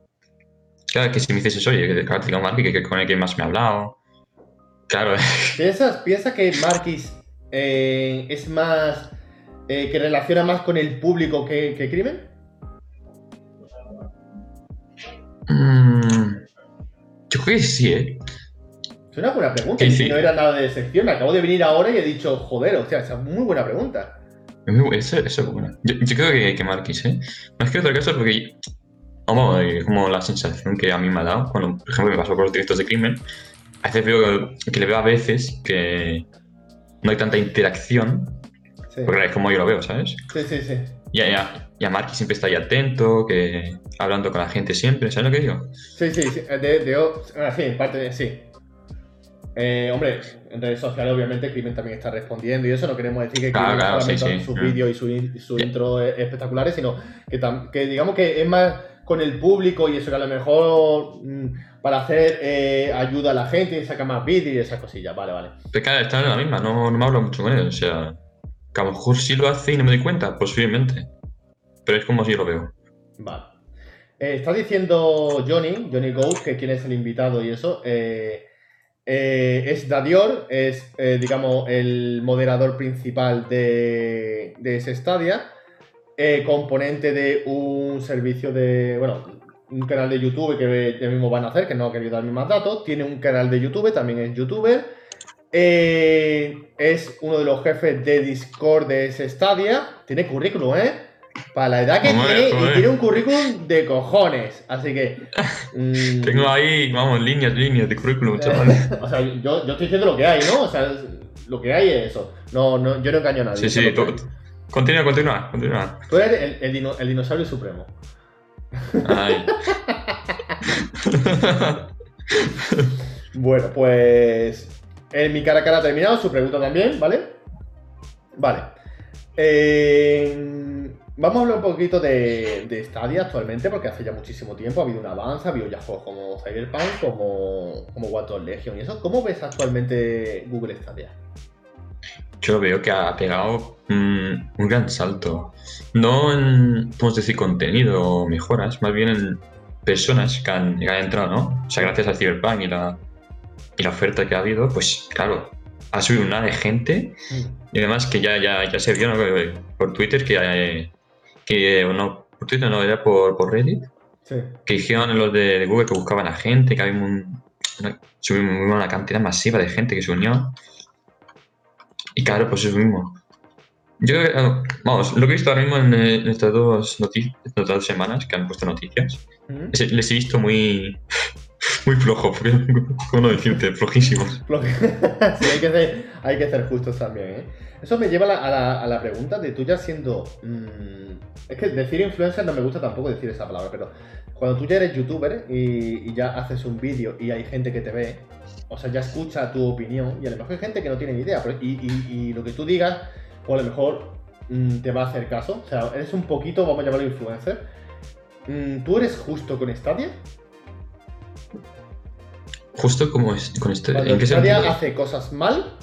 Claro, que si me dices, oye, que claro, te digo Marquis, que, que con él que más me ha hablado. Claro, ¿Piensas, piensa que Marquis eh, es más. eh, que relaciona más con el público que, que crimen? Mm, yo creo que sí, ¿eh? Es una buena pregunta. Sí, y sí. No era nada de sección. Acabo de venir ahora y he dicho, joder, hostia, esa es muy buena pregunta. Es muy bu- Eso, eso es bueno. Yo, yo creo que, que Marquis, ¿eh? Más que otra cosa, porque. Vamos, eh, como la sensación que a mí me ha dado, cuando, por ejemplo, me pasó con los directos de crimen, a veces veo que le veo a veces que no hay tanta interacción, Sí, porque es como yo lo veo, ¿sabes? sí, sí. sí. Y a, y a- y a Marquis siempre está ahí atento, que hablando con la gente siempre, ¿sabes lo que digo? Sí, sí, sí. De, de, ah, sí, en parte de sí. Eh, hombre, en redes sociales obviamente Crimen también está respondiendo y eso no queremos decir que Claro, Crimen claro, solamente sí, sí. sus Mm. vídeos y su, in- su Ya. intro es- espectaculares, sino que, que digamos que es más con el público y eso que a lo mejor mm, para hacer eh, ayuda a la gente y saca más vídeos y esas cosillas. Vale, vale. Pero claro, está en la misma, no, no me hablo mucho con él, o sea, que a lo mejor sí lo hace y no me doy cuenta, posiblemente. Pero es como si lo veo. Vale. Eh, está diciendo Johnny, Johnny Ghost, que quién es el invitado y eso. eh, eh, es Dadior, es, digamos, el moderador principal de, de ese Stadia. Eh, componente de un servicio de. Bueno, un canal de YouTube que ya mismo van a hacer, que no ha querido darme más datos. Tiene un canal de YouTube, también es youtuber. Eh, es uno de los jefes de Discord de ese Stadia. Tiene currículum, ¿eh? Para la edad que tiene, y tiene un currículum de cojones. Así que. mm, Tengo ahí, vamos, líneas, líneas de currículum, eh, chaval. o sea, yo, yo estoy diciendo lo que hay, ¿no? O sea, lo que hay es eso. No, no, yo no engaño a nadie. Sí, sí, continúa, continúa, continúa. Tú eres el, el dino- el dinosaurio supremo. Ay. Bueno, pues. En mi cara a cara ha terminado, su pregunta también, ¿vale? Vale. Eh, vamos a hablar un poquito de, de Stadia actualmente, porque hace ya muchísimo tiempo ha habido un avance, ha habido ya juegos como Cyberpunk, como, como Legion y eso. ¿Cómo ves actualmente Google Stadia? Yo veo que ha pegado mm, un gran salto. No en, podemos decir, contenido o mejoras, más bien en personas que han, que han entrado, ¿no? O sea, gracias al Cyberpunk y la, y la oferta que ha habido, pues claro, ha subido una de gente y además que ya, ya, ya se vio ¿no? Por Twitter que, eh, que no, por Twitter no, era por, por Reddit, Sí. que dijeron los de, de Google que buscaban a gente, que había un, una cantidad masiva de gente que se unió. Y claro, pues eso mismo. Yo ah, vamos, lo que he visto ahora mismo en, eh, en estas, dos noti- estas dos semanas que han puesto noticias, ¿Mm? es- les he visto muy, muy flojo, ¿cómo no decirte? Flojísimos. Lo que- sí, hay que, ser, hay que ser justos también, ¿eh? Eso me lleva a la, a la- a la pregunta de tú ya siendo... mm, es que decir influencer no me gusta tampoco decir esa palabra, pero cuando tú ya eres youtuber y, y ya haces un vídeo y hay gente que te ve, o sea, ya escucha tu opinión y a lo mejor hay gente que no tiene ni idea, pero- y, y- y lo que tú digas, o a lo mejor mm, te va a hacer caso, o sea, eres un poquito, vamos a llamarlo influencer. Mm, ¿Tú eres justo con Stadia? Justo como es con este. Cuando ¿En qué Stadia sentido? hace cosas mal,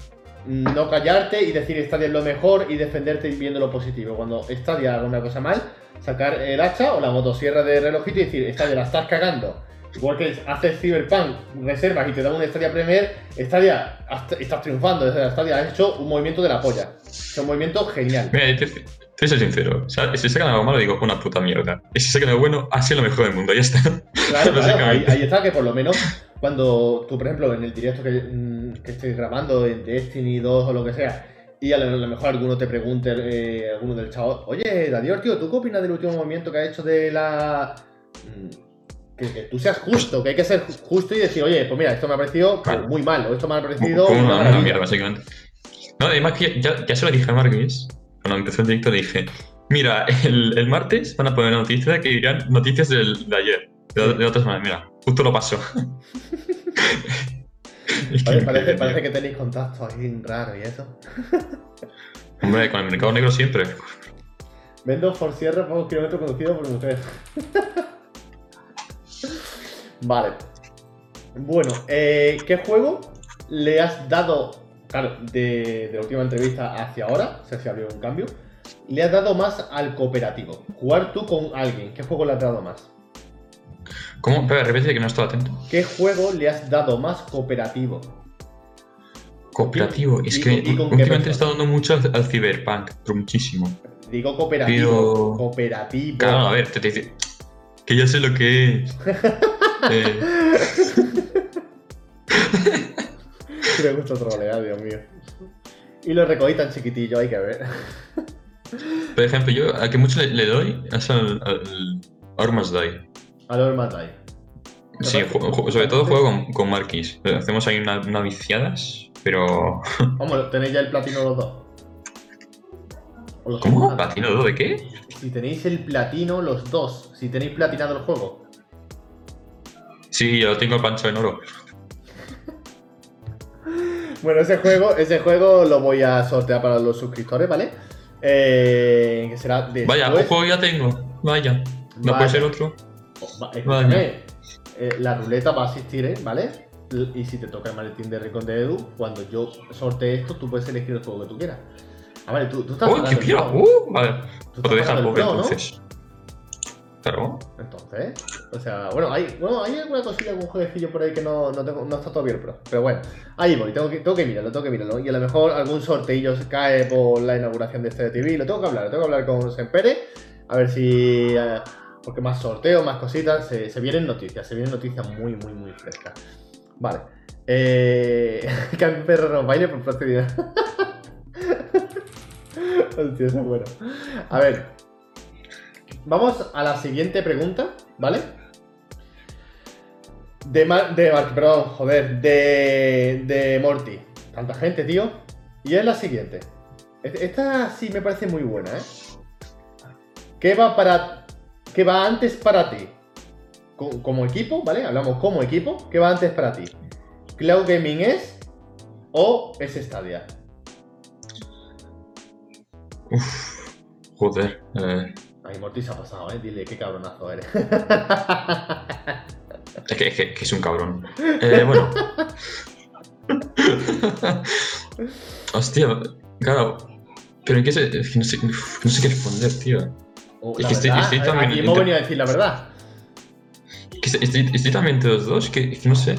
no callarte y decir Stadia es lo mejor y defenderte viendo lo positivo. Cuando Stadia haga una cosa mal, sacar el hacha o la motosierra de relojito y decir Stadia la estás cagando. Igual que haces Cyberpunk, reservas y te dan un Stadia Premier, Stadia estás triunfando. Desde Stadia has hecho un movimiento de la polla. Es un movimiento genial. Mira, te, te ser sincero. O sea, si sacan algo malo, digo, una puta mierda. Y si sacan algo bueno, ha sido lo mejor del mundo, ya está. Claro, claro, ahí, está que por lo menos cuando tú, por ejemplo, en el directo que, mm, que estés grabando en Destiny 2 o lo que sea, y a lo, a lo mejor alguno te pregunte, eh, alguno del chavo, oye, Dadior, tío, ¿tú qué opinas del último movimiento que ha hecho de la... mm, Que, que tú seas justo, que hay que ser ju- justo y decir, oye, pues mira, esto me ha parecido Claro. muy mal, o esto me ha parecido Como una una, mierda, básicamente. No, además que ya, ya se lo dije a Marquis. Cuando empezó el directo le dije, mira, el, el martes van a poner una noticia que dirán noticias del, de ayer. De, de otra semana, mira, justo lo pasó. Es que Oye, increíble, parece, que tenéis contacto ahí raro y eso. Hombre, con el mercado negro siempre. Vendo por cierre pocos kilómetros conducidos por mujer. vale. Bueno, eh, ¿qué juego le has dado, claro, de, de la última entrevista hacia ahora, o sea, si ha habido un cambio, le has dado más al cooperativo? Jugar tú con alguien, ¿qué juego le has dado más? ¿Cómo? Espera, repite que no estaba atento. ¿Qué juego le has dado más cooperativo? Cooperativo. Es ¿Y que últimamente he estado dando mucho al, al Cyberpunk, pero muchísimo. Digo cooperativo. Pero- Cooperativo. Claro, a ver, te, te que ya sé lo que es. Eh, Me gusta trolear, Dios mío. Y lo recogí tan chiquitillo, hay que ver. por ejemplo, yo a que mucho le, le doy es al, al Armas Die. A los Matai. Sí, sobre todo juego con, con Marquis. Hacemos ahí una- unas viciadas, pero. Vamos, tenéis ya el platino los dos. ¿O los ¿Cómo? ¿Platino 2 de qué? Si tenéis el platino los dos, si tenéis platinado el juego. Sí, yo tengo el pancho en oro. Bueno, ese juego, ese juego lo voy a sortear para los suscriptores, ¿vale? Eh, que será después. Vaya, un juego ya tengo. Vaya. No Vaya. puede ser otro. Oh, va- escúchame, eh, la ruleta va a asistir, ¿eh? ¿vale? Y si te toca el maletín de Rincón de Edu, cuando yo sortee esto, tú puedes elegir el juego que tú quieras. Ah, vale, tú, tú estás ¡Uy, pagando qué el pira! Pro. ¡Uh! Vale. Tú O te estás deja el pagando pobre entonces. Claro. Entonces, o sea, bueno, hay, bueno, hay alguna cosilla, algún jueguecillo por ahí que no, no, tengo- no está todavía el pro. Pero bueno, ahí voy, tengo que, tengo que mirarlo, tengo que mirarlo. Y a lo mejor algún sorteillo se cae por la inauguración de este TV. Lo tengo que hablar, lo tengo que hablar con Sempere. A ver si. eh, porque más sorteos, más cositas. Se, vienen noticias, se vienen noticias muy, muy, muy frescas. Vale. Eh. que a mi perro nos baile por procedimiento. Hostia, eso es bueno. A ver. Vamos a la siguiente pregunta, ¿vale? De, Mar de perdón, joder, de, de Morty. Tanta gente, tío. Y es la siguiente. Es- Esta sí me parece muy buena, ¿eh? ¿Qué va para. ¿Qué va antes para ti? Co- Como equipo, ¿vale? Hablamos como equipo. ¿Qué va antes para ti? ¿Cloud Gaming es o es Stadia? Uf. Joder. Eh, Ay, Morty se ha pasado, ¿eh? Dile qué cabronazo eres. es, que, es que- que es un cabrón. Eh, bueno. Hostia, claro. Pero en qué se. es que no sé, uf, no sé qué responder, tío. Oh, Es que estoy- eh, también aquí hemos venido a decir la verdad. Que estoy, estoy, estoy también entre los dos, que, que no sé.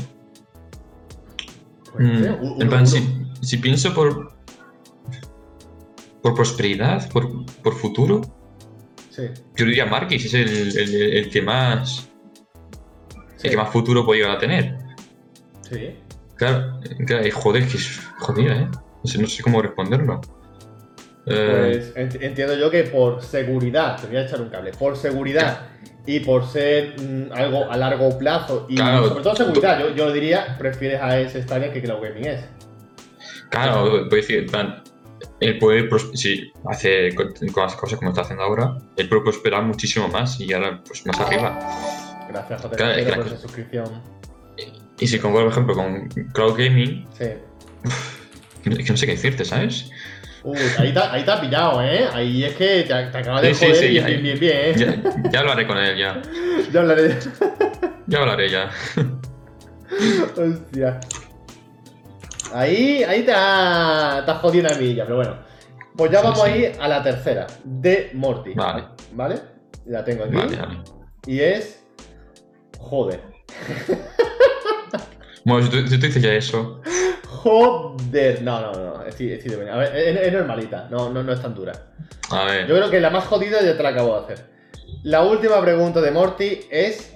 Pues, Mm, en plan, si, si pienso por. por prosperidad, por, por futuro, Sí, yo diría Marquis es el, el, el que más. sí, el que más futuro puede llegar a tener. sí. Claro, claro, y joder, que es jodida, ¿eh? No sé, no sé cómo responderlo. Eh, Pues ent- entiendo yo que por seguridad, te voy a echar un cable, por seguridad y por ser mm, algo a largo plazo y Claro, sobre todo seguridad, yo, yo diría, prefieres a ese Stadia que Cloud Gaming es. claro, puedo decir, en plan, él puede, pros- si hace con, con las cosas como está haciendo ahora, él puede prosperar muchísimo más y ahora pues más arriba. Gracias, José Claro, por esa suscripción. Y si comparo, por ejemplo, con Cloud Gaming, Sí. que no, que no sé qué decirte, ¿sabes? Uy, ahí te, ahí te has pillado, ¿eh? Ahí es que te, te acabas de Sí, sí, joder sí, bien, ya- bien, bien, bien, ¿eh? Ya, ya hablaré con él, ya. Ya hablaré. Ya hablaré ya. Hostia. Ahí, ahí te ha, has jodido una milla, pero bueno. Pues ya Sí, vamos sí. ahí a la tercera, de Morty. Vale. ¿Vale? La tengo aquí. Vale, vale. Y es. Joder. Bueno, si tú, si tú dices ya eso, Joder. No, no, no. Estoy, estoy de. A ver, es, es normalita. No, no, no es tan dura. a ver. Yo creo que la más jodida ya te la acabo de hacer. La última pregunta de Morty es: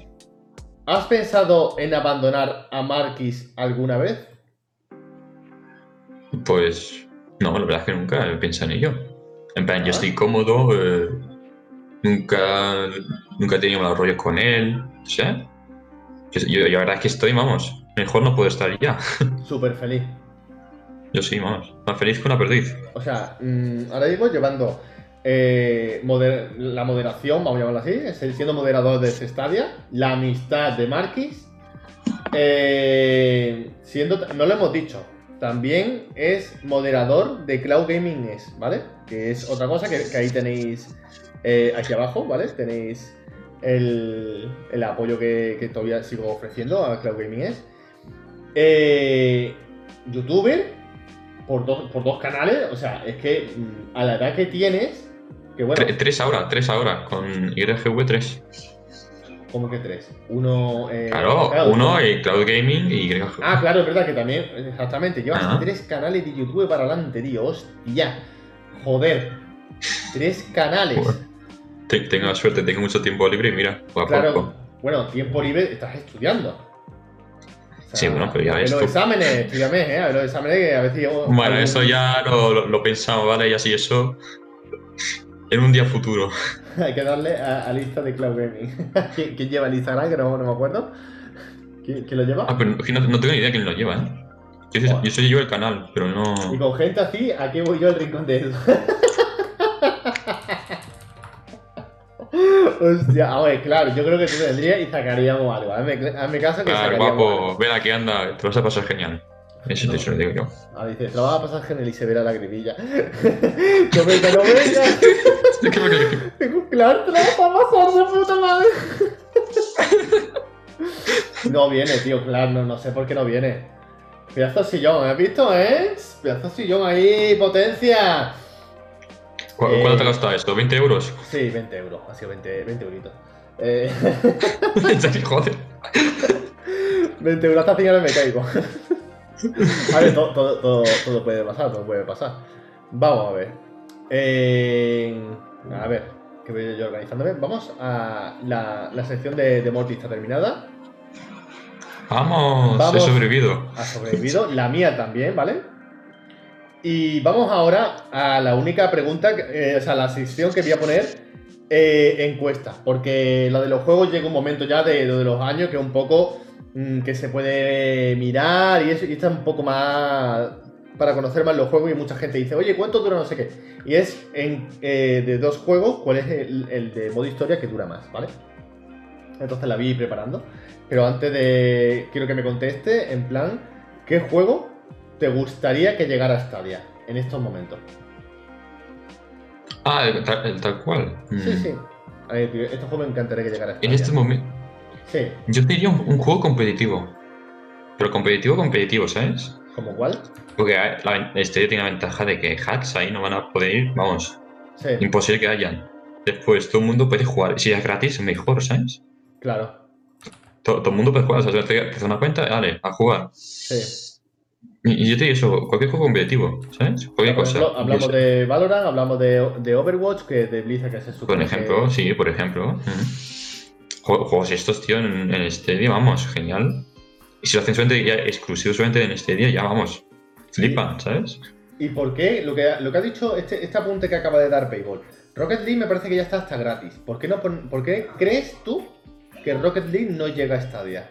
¿Has pensado en abandonar a Marquis alguna vez? Pues no, la verdad es que nunca he pensado en ello. En plan, Ah. yo estoy cómodo, eh, nunca, nunca he tenido malos rollos con él, o sea, yo, yo- la verdad es que estoy, vamos, mejor no puedo estar ya. Súper feliz. Yo sí, vamos, más feliz que una perdiz. O sea, mm, ahora mismo llevando eh, moder- la moderación, vamos a llamarlo así, siendo moderador de Stadia, la amistad de Marquis, eh, siendo, no lo hemos dicho, también es moderador de Cloud Gaming NES, ¿vale? Que es otra cosa que, ahí tenéis eh, aquí abajo, ¿vale? Tenéis el, el apoyo que, todavía sigo ofreciendo a Cloud Gaming NES. Eh, youtuber por dos, por dos canales, o sea, es que mm, a la edad que tienes, que bueno. Tres ahora, tres ahora, con YGV3. ¿Cómo que tres? Uno. Eh, claro, Cloud, uno y Cloud Gaming y Green Ah, claro, es verdad que también. Exactamente. Llevas tres canales de YouTube para adelante, tío. Hostia. Joder. Tres canales. Tengo la suerte, tengo mucho tiempo libre y mira, claro, poco. Bueno, tiempo libre estás estudiando. Sí, bueno, pero ya ves. Los exámenes, estudiame, ¿eh? Los exámenes que a veces yo. Bueno, eso ya lo, lo pensamos, ¿vale? Y así eso en un día futuro. Hay que darle a, a lista de Cloud Gaming. ¿Quién, quién lleva el Instagram? Que no, no me acuerdo. ¿Quién, quién lo lleva? Ah, pero no, no tengo ni idea quién lo lleva, ¿eh? Yo, soy- yo soy yo el canal, pero no. Y con gente así, aquí voy yo al rincón de eso. Hostia, a ver, claro, yo creo que tú vendrías y sacaríamos algo. Hazme, hazme caso que sacaríamos guapo, algo. ven aquí, anda, te vas a pasar genial. Eso te eso lo digo yo. Ah, dice, te lo vas a pasar genial y se verá la gribilla. no venga, no venga. claro, te lo vas a pasar de puta madre. no viene, tío, claro, no, no sé por qué no viene. Pedazo sillón, ¿has visto, eh? Pedazo sillón ahí, potencia. ¿Cu- Eh. ¿Cuánto te ha costado esto? ¿20 euros? Sí, 20 euros, ha sido 20, 20 euritos. Eh, En Joder. 20 euros hasta final me caigo. A ver, todo, todo, todo, todo puede pasar, todo puede pasar. Vamos a ver. Eh, a ver, que voy yo organizándome. Vamos a la, la sección de, de Morty está terminada. Vamos, Vamos. he sobrevivido. Ha sobrevivido, la mía también, ¿vale? Y vamos ahora a la única pregunta, eh, o sea, la sección que voy a poner eh, encuesta. Porque lo de los juegos llega un momento ya de, de los años que un poco que se puede mirar y eso, y está un poco más para conocer más los juegos y mucha gente dice, oye, ¿cuánto dura no sé qué? Y es en, eh, de dos juegos, ¿cuál es el, el de modo historia que dura más, ¿vale? Entonces la vi preparando. Pero antes de. Quiero que me conteste, en plan, ¿qué juego te gustaría que llegara a Stadia en estos momentos? Ah, el, tal, el tal cual. Sí, Mm. sí. A ver, tío, este juego me encantaría que llegara a En Stadia. este momento. Sí, Yo diría un, un juego competitivo. Pero competitivo, competitivo, ¿sabes? ¿como cuál? Porque la, historia tiene la ventaja de que hacks ahí no van a poder ir, vamos, Sí, imposible que hayan. Después todo el mundo puede jugar. Si es gratis, mejor, ¿sabes? claro. Todo, todo el mundo puede jugar. O sea, te, hace una cuenta, dale, a jugar. Sí. Y, y yo te digo eso, cualquier juego competitivo, ¿sabes? Cualquier Por cosa. ejemplo, hablamos de Valorant, hablamos de, de Overwatch, que de Blizzard, que se Por supone ejemplo, que- sí, por ejemplo. Jue- Juegos estos, tío, en, en Stadia, vamos, genial. Y si lo hacen solamente ya exclusivos solamente en Stadia, ya vamos. Flipan, ¿sabes? ¿Y por qué? Lo que, lo que ha dicho este, este apunte que acaba de dar Payball. Rocket League me parece que ya está hasta gratis. ¿Por qué, no pon- ¿Por qué crees tú que Rocket League no llega a Stadia?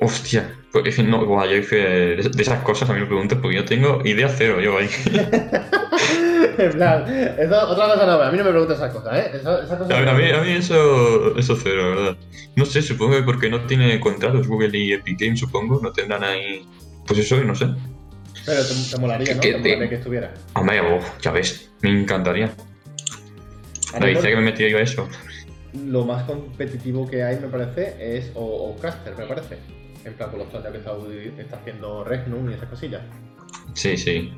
Hostia, pues que no, guau, yo de esas cosas a mí me preguntas porque yo tengo idea cero yo ahí. en plan, eso, otra cosa no, a mí no me preguntas esas cosas, ¿eh? Eso- esas cosas A, no a mí, a mí eso, eso cero, la verdad. No sé, supongo que porque no tiene contratos Google y Epic Games, supongo, no tendrán ahí. Pues eso, y no sé. Pero te, te molaría, ¿no? ¿Qué Te te- molaría que estuviera. Hombre, oh, ya ves, me encantaría. A La mí, dice que me metí yo a eso. Lo más competitivo que hay, me parece, es o, o Caster, me parece. En plan, por los torneos que está, está haciendo Regnum y esas cosillas. Sí, sí.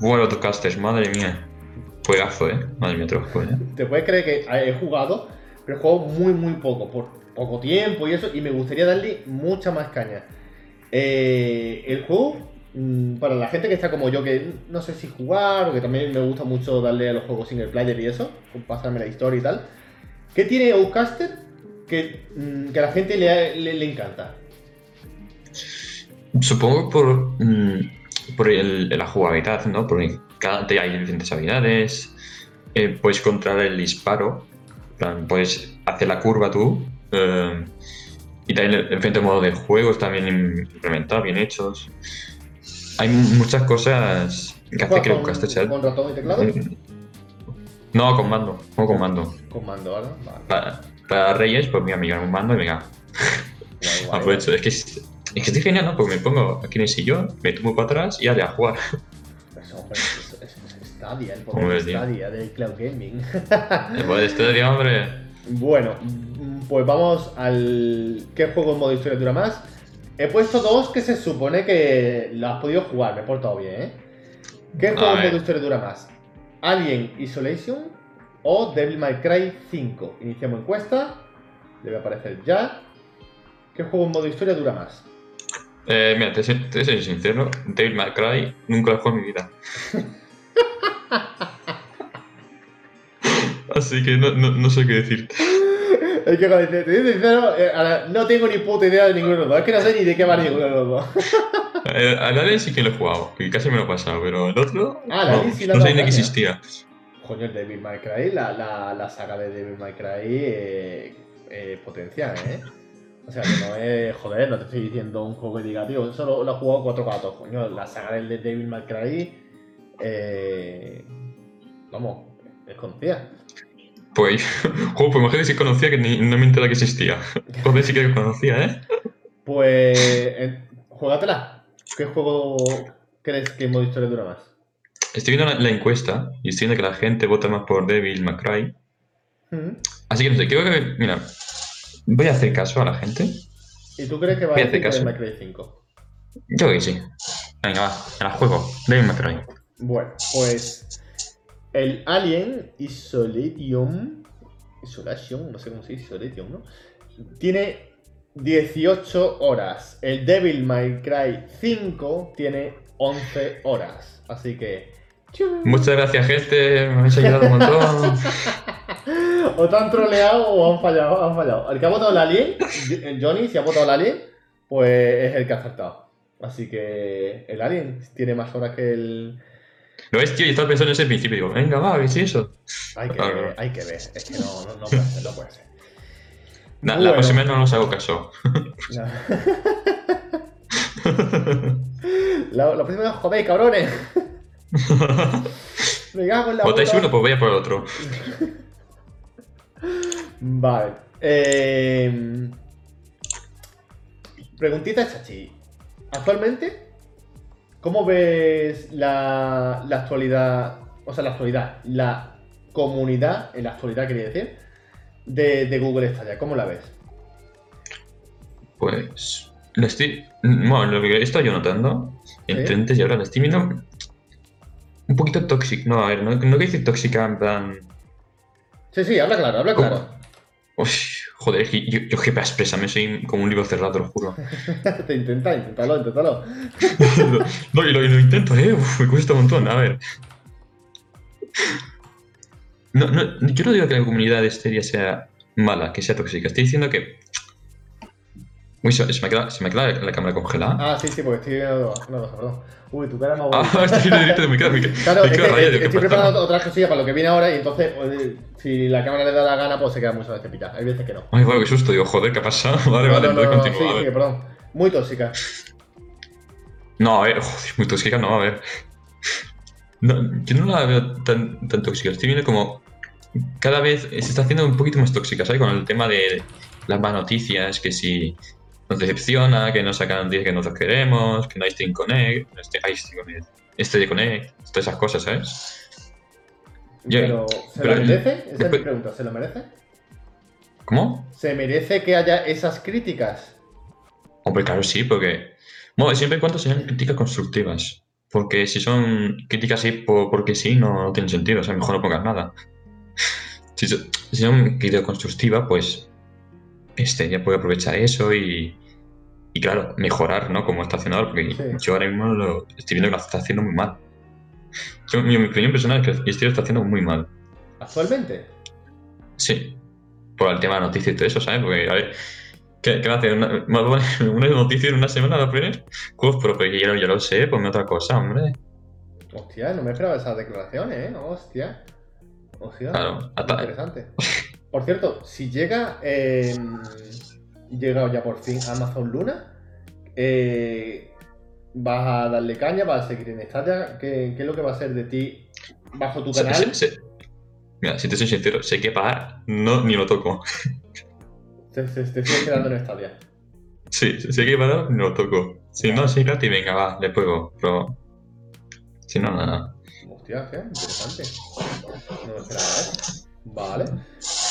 Bueno, otros casters, madre mía. Juegazo, eh. Madre mía, otro juego, eh. Te puedes creer que he jugado, pero he jugado muy, muy poco, por poco tiempo y eso, y me gustaría darle mucha más caña. Eh, el juego, mm, para la gente que está como yo, que no sé si jugar, o que también me gusta mucho darle a los juegos single player y eso, pasarme la historia y tal, ¿qué tiene Outcaster que, mm, que a la gente le, le- le encanta? Supongo por, mm, por el- la jugabilidad, ¿no? Porque cada hay diferentes habilidades. eh, puedes controlar el disparo. puedes hacer la curva tú. eh, y también el diferente modo de juegos también implementados, bien hechos. Hay muchas cosas que hace que el ¿Juegas Outcaster con, ratón y teclado? No, con mando. No con mando. Con mando, ¿verdad? Vale. Para, para Reyes, pues mira, mira, un mando y venga, Guay, guay, aprovecho. Es que es, que estoy genial, ¿no? Porque me pongo aquí en el sillón, me tumbo para atrás y dale a jugar. Eso, hombre, es, es, es Stadia, el poder de. Stadia del Cloud Gaming. Después de este día, hombre. bueno, pues vamos al. ¿Qué juego en modo historia dura más? He puesto dos que se supone que lo has podido jugar, me he portado bien, ¿eh? ¿Qué juego en modo historia dura más? ¿Alien Isolation o Devil May Cry 5? Iniciamos encuesta. Debe aparecer ya. ¿Qué juego en modo historia dura más? Eh, mira, te, soy- te soy sincero, Devil May Cry nunca lo he jugado en mi vida. Así que no, no, no sé qué decirte. Es que, joder, te te soy sincero, eh, ahora, no tengo ni puta idea de ninguno de los dos. Es que no sé ni de qué va ninguno de los dos. Eh, al Alien sí que lo he jugado, y casi me lo he pasado, pero el otro. Ah, no, Alien sí le no sabía ni que existía. Coño, el Devil May Cry, la, la, la saga de Devil May Cry eh, eh, potencial, ¿eh? O sea, que no es, joder, no te estoy diciendo un juego que diga, tío, solo lo he jugado cuatro gatos. Coño, la saga del de Devil May Cry, eh, vamos, es conocida. Pues, juego, pues imagínate si conocía que ni, no me enteraba que existía. Joder, sí que conocía, ¿eh? Pues, eh, juégatela. ¿Qué juego crees que modo historia dura más? Estoy viendo la, la encuesta y estoy viendo que la gente vota más por Devil May Cry. ¿Mm? Así que no sé, creo que, mira, voy a hacer caso a la gente. ¿Y tú crees que va a Voy a decir hacer Devil caso. May Cry 5? Yo que sí. Venga, va, a la juego. Devil May Cry. Bueno, pues el Alien Isolation, Isolation, no sé cómo se dice, Isolation, ¿no? Tiene 18 horas. El Devil May Cry 5 tiene 11 horas. Así que... Muchas gracias, gente. Me habéis ayudado un montón. O te han troleado o han fallado, han fallado. El que ha votado el Alien, Johnny, si ha votado el Alien, pues es el que ha acertado. Así que el Alien tiene más horas que el... Lo ves, tío, yo estaba pensando en ese principio. Digo, venga, va, si eso. Hay que Claro. ver, hay que ver. Es que no, no, no puede ser, no puede ser. Na- Bueno. La próxima vez no nos hago caso. La, la próxima vez, joder, cabrones. Me cago en la Votáis uno, pues voy a por el otro. Vale. Eh... Preguntita chachi. Actualmente, ¿cómo ves la, la actualidad? O sea, la actualidad, la comunidad, en la actualidad quería decir, de, de Google Stadia. ¿Cómo la ves? Pues. Lo estoy. Bueno, lo que he estado yo notando entre Sí. antes y ahora, lo estoy viendo. Un poquito tóxico. No, a ver, no, no que decir tóxica en plan. Sí, sí, habla claro, habla ¿Cómo? claro. Uy, joder, es que yo, yo que expresarme soy como un libro cerrado, te lo juro. Te intenta, inténtalo, inténtalo. No, y lo, intento, eh. Uf, me cuesta un montón. A ver. No, no, yo no digo que la comunidad de Stadia sea mala, que sea tóxica. Estoy diciendo que. Uy, se, se me queda, se me queda la cámara congelada. Ah, sí, sí, porque estoy viendo una cosa, perdón. Uy, tu cara es más bonita. Ah, estoy directo, queda, me queda, Claro, me es que rayado, ¿qué estoy preparando otras cosillas para lo que viene ahora y entonces, pues, si la cámara le da la gana, pues se queda mucho veces pillada. Hay veces que no. Ay, bueno, qué susto, digo, joder, ¿qué ha pasado? Vale, No, vale, no, no, no, sí, sí, perdón. Muy tóxica. No, a ver, joder, muy tóxica, no, a ver. No, yo no la veo tan, tan tóxica, estoy viendo como cada vez se está haciendo un poquito más tóxica, ¿sabes? Con el tema de las más noticias, que si nos decepciona, que no sacan noticias que nosotros queremos, que no hay Steam Connect, no este, hay Steam Connect, este de Connect, todas esas cosas, ¿sabes? Yo- Pero, ¿se pero lo merece? Esa es mi pregunta, ¿se lo merece? ¿Cómo? ¿Se merece que haya esas críticas? Hombre, claro, sí, porque. Bueno, siempre y cuando sean críticas constructivas. Porque si son críticas así por- porque sí, no, no tiene sentido. O sea, mejor no pongas nada. Si, so- si son críticas constructivas, pues. Este ya puede aprovechar eso y. Y claro, mejorar, ¿no? Como ahora. Porque Sí. yo ahora mismo lo estoy viendo que lo está haciendo muy mal. Yo, mi, mi opinión personal es que este lo está haciendo muy mal. ¿Actualmente? Sí. Por el tema de noticias y todo eso, ¿sabes? Porque, a ver, ¿qué, qué va a hacer? ¿Una, ¿Me va a poner una noticia en una semana la poner? Juegos propios, yo, yo lo sé, ponme otra cosa, hombre. Hostia, no me esperaba esas declaraciones, ¿eh? Hostia. Hostia. Claro, Interesante. Por cierto, si llega. eh, llega ya por fin Amazon Luna. eh, ¿Vas a darle caña? ¿Vas a seguir en Stadia? ¿Qué, qué es lo que va a ser de ti bajo tu se- canal? se- se- Mira, si te soy sincero, sé que pagar, no, ni lo toco. Te, te, te sigues quedando en Stadia. Sí, sé que pagar, ni lo toco. Si no, si es gratis, venga, va, le puedo, pero... Si no, nada. Hostia, qué interesante. No me esperaba eso. Vale.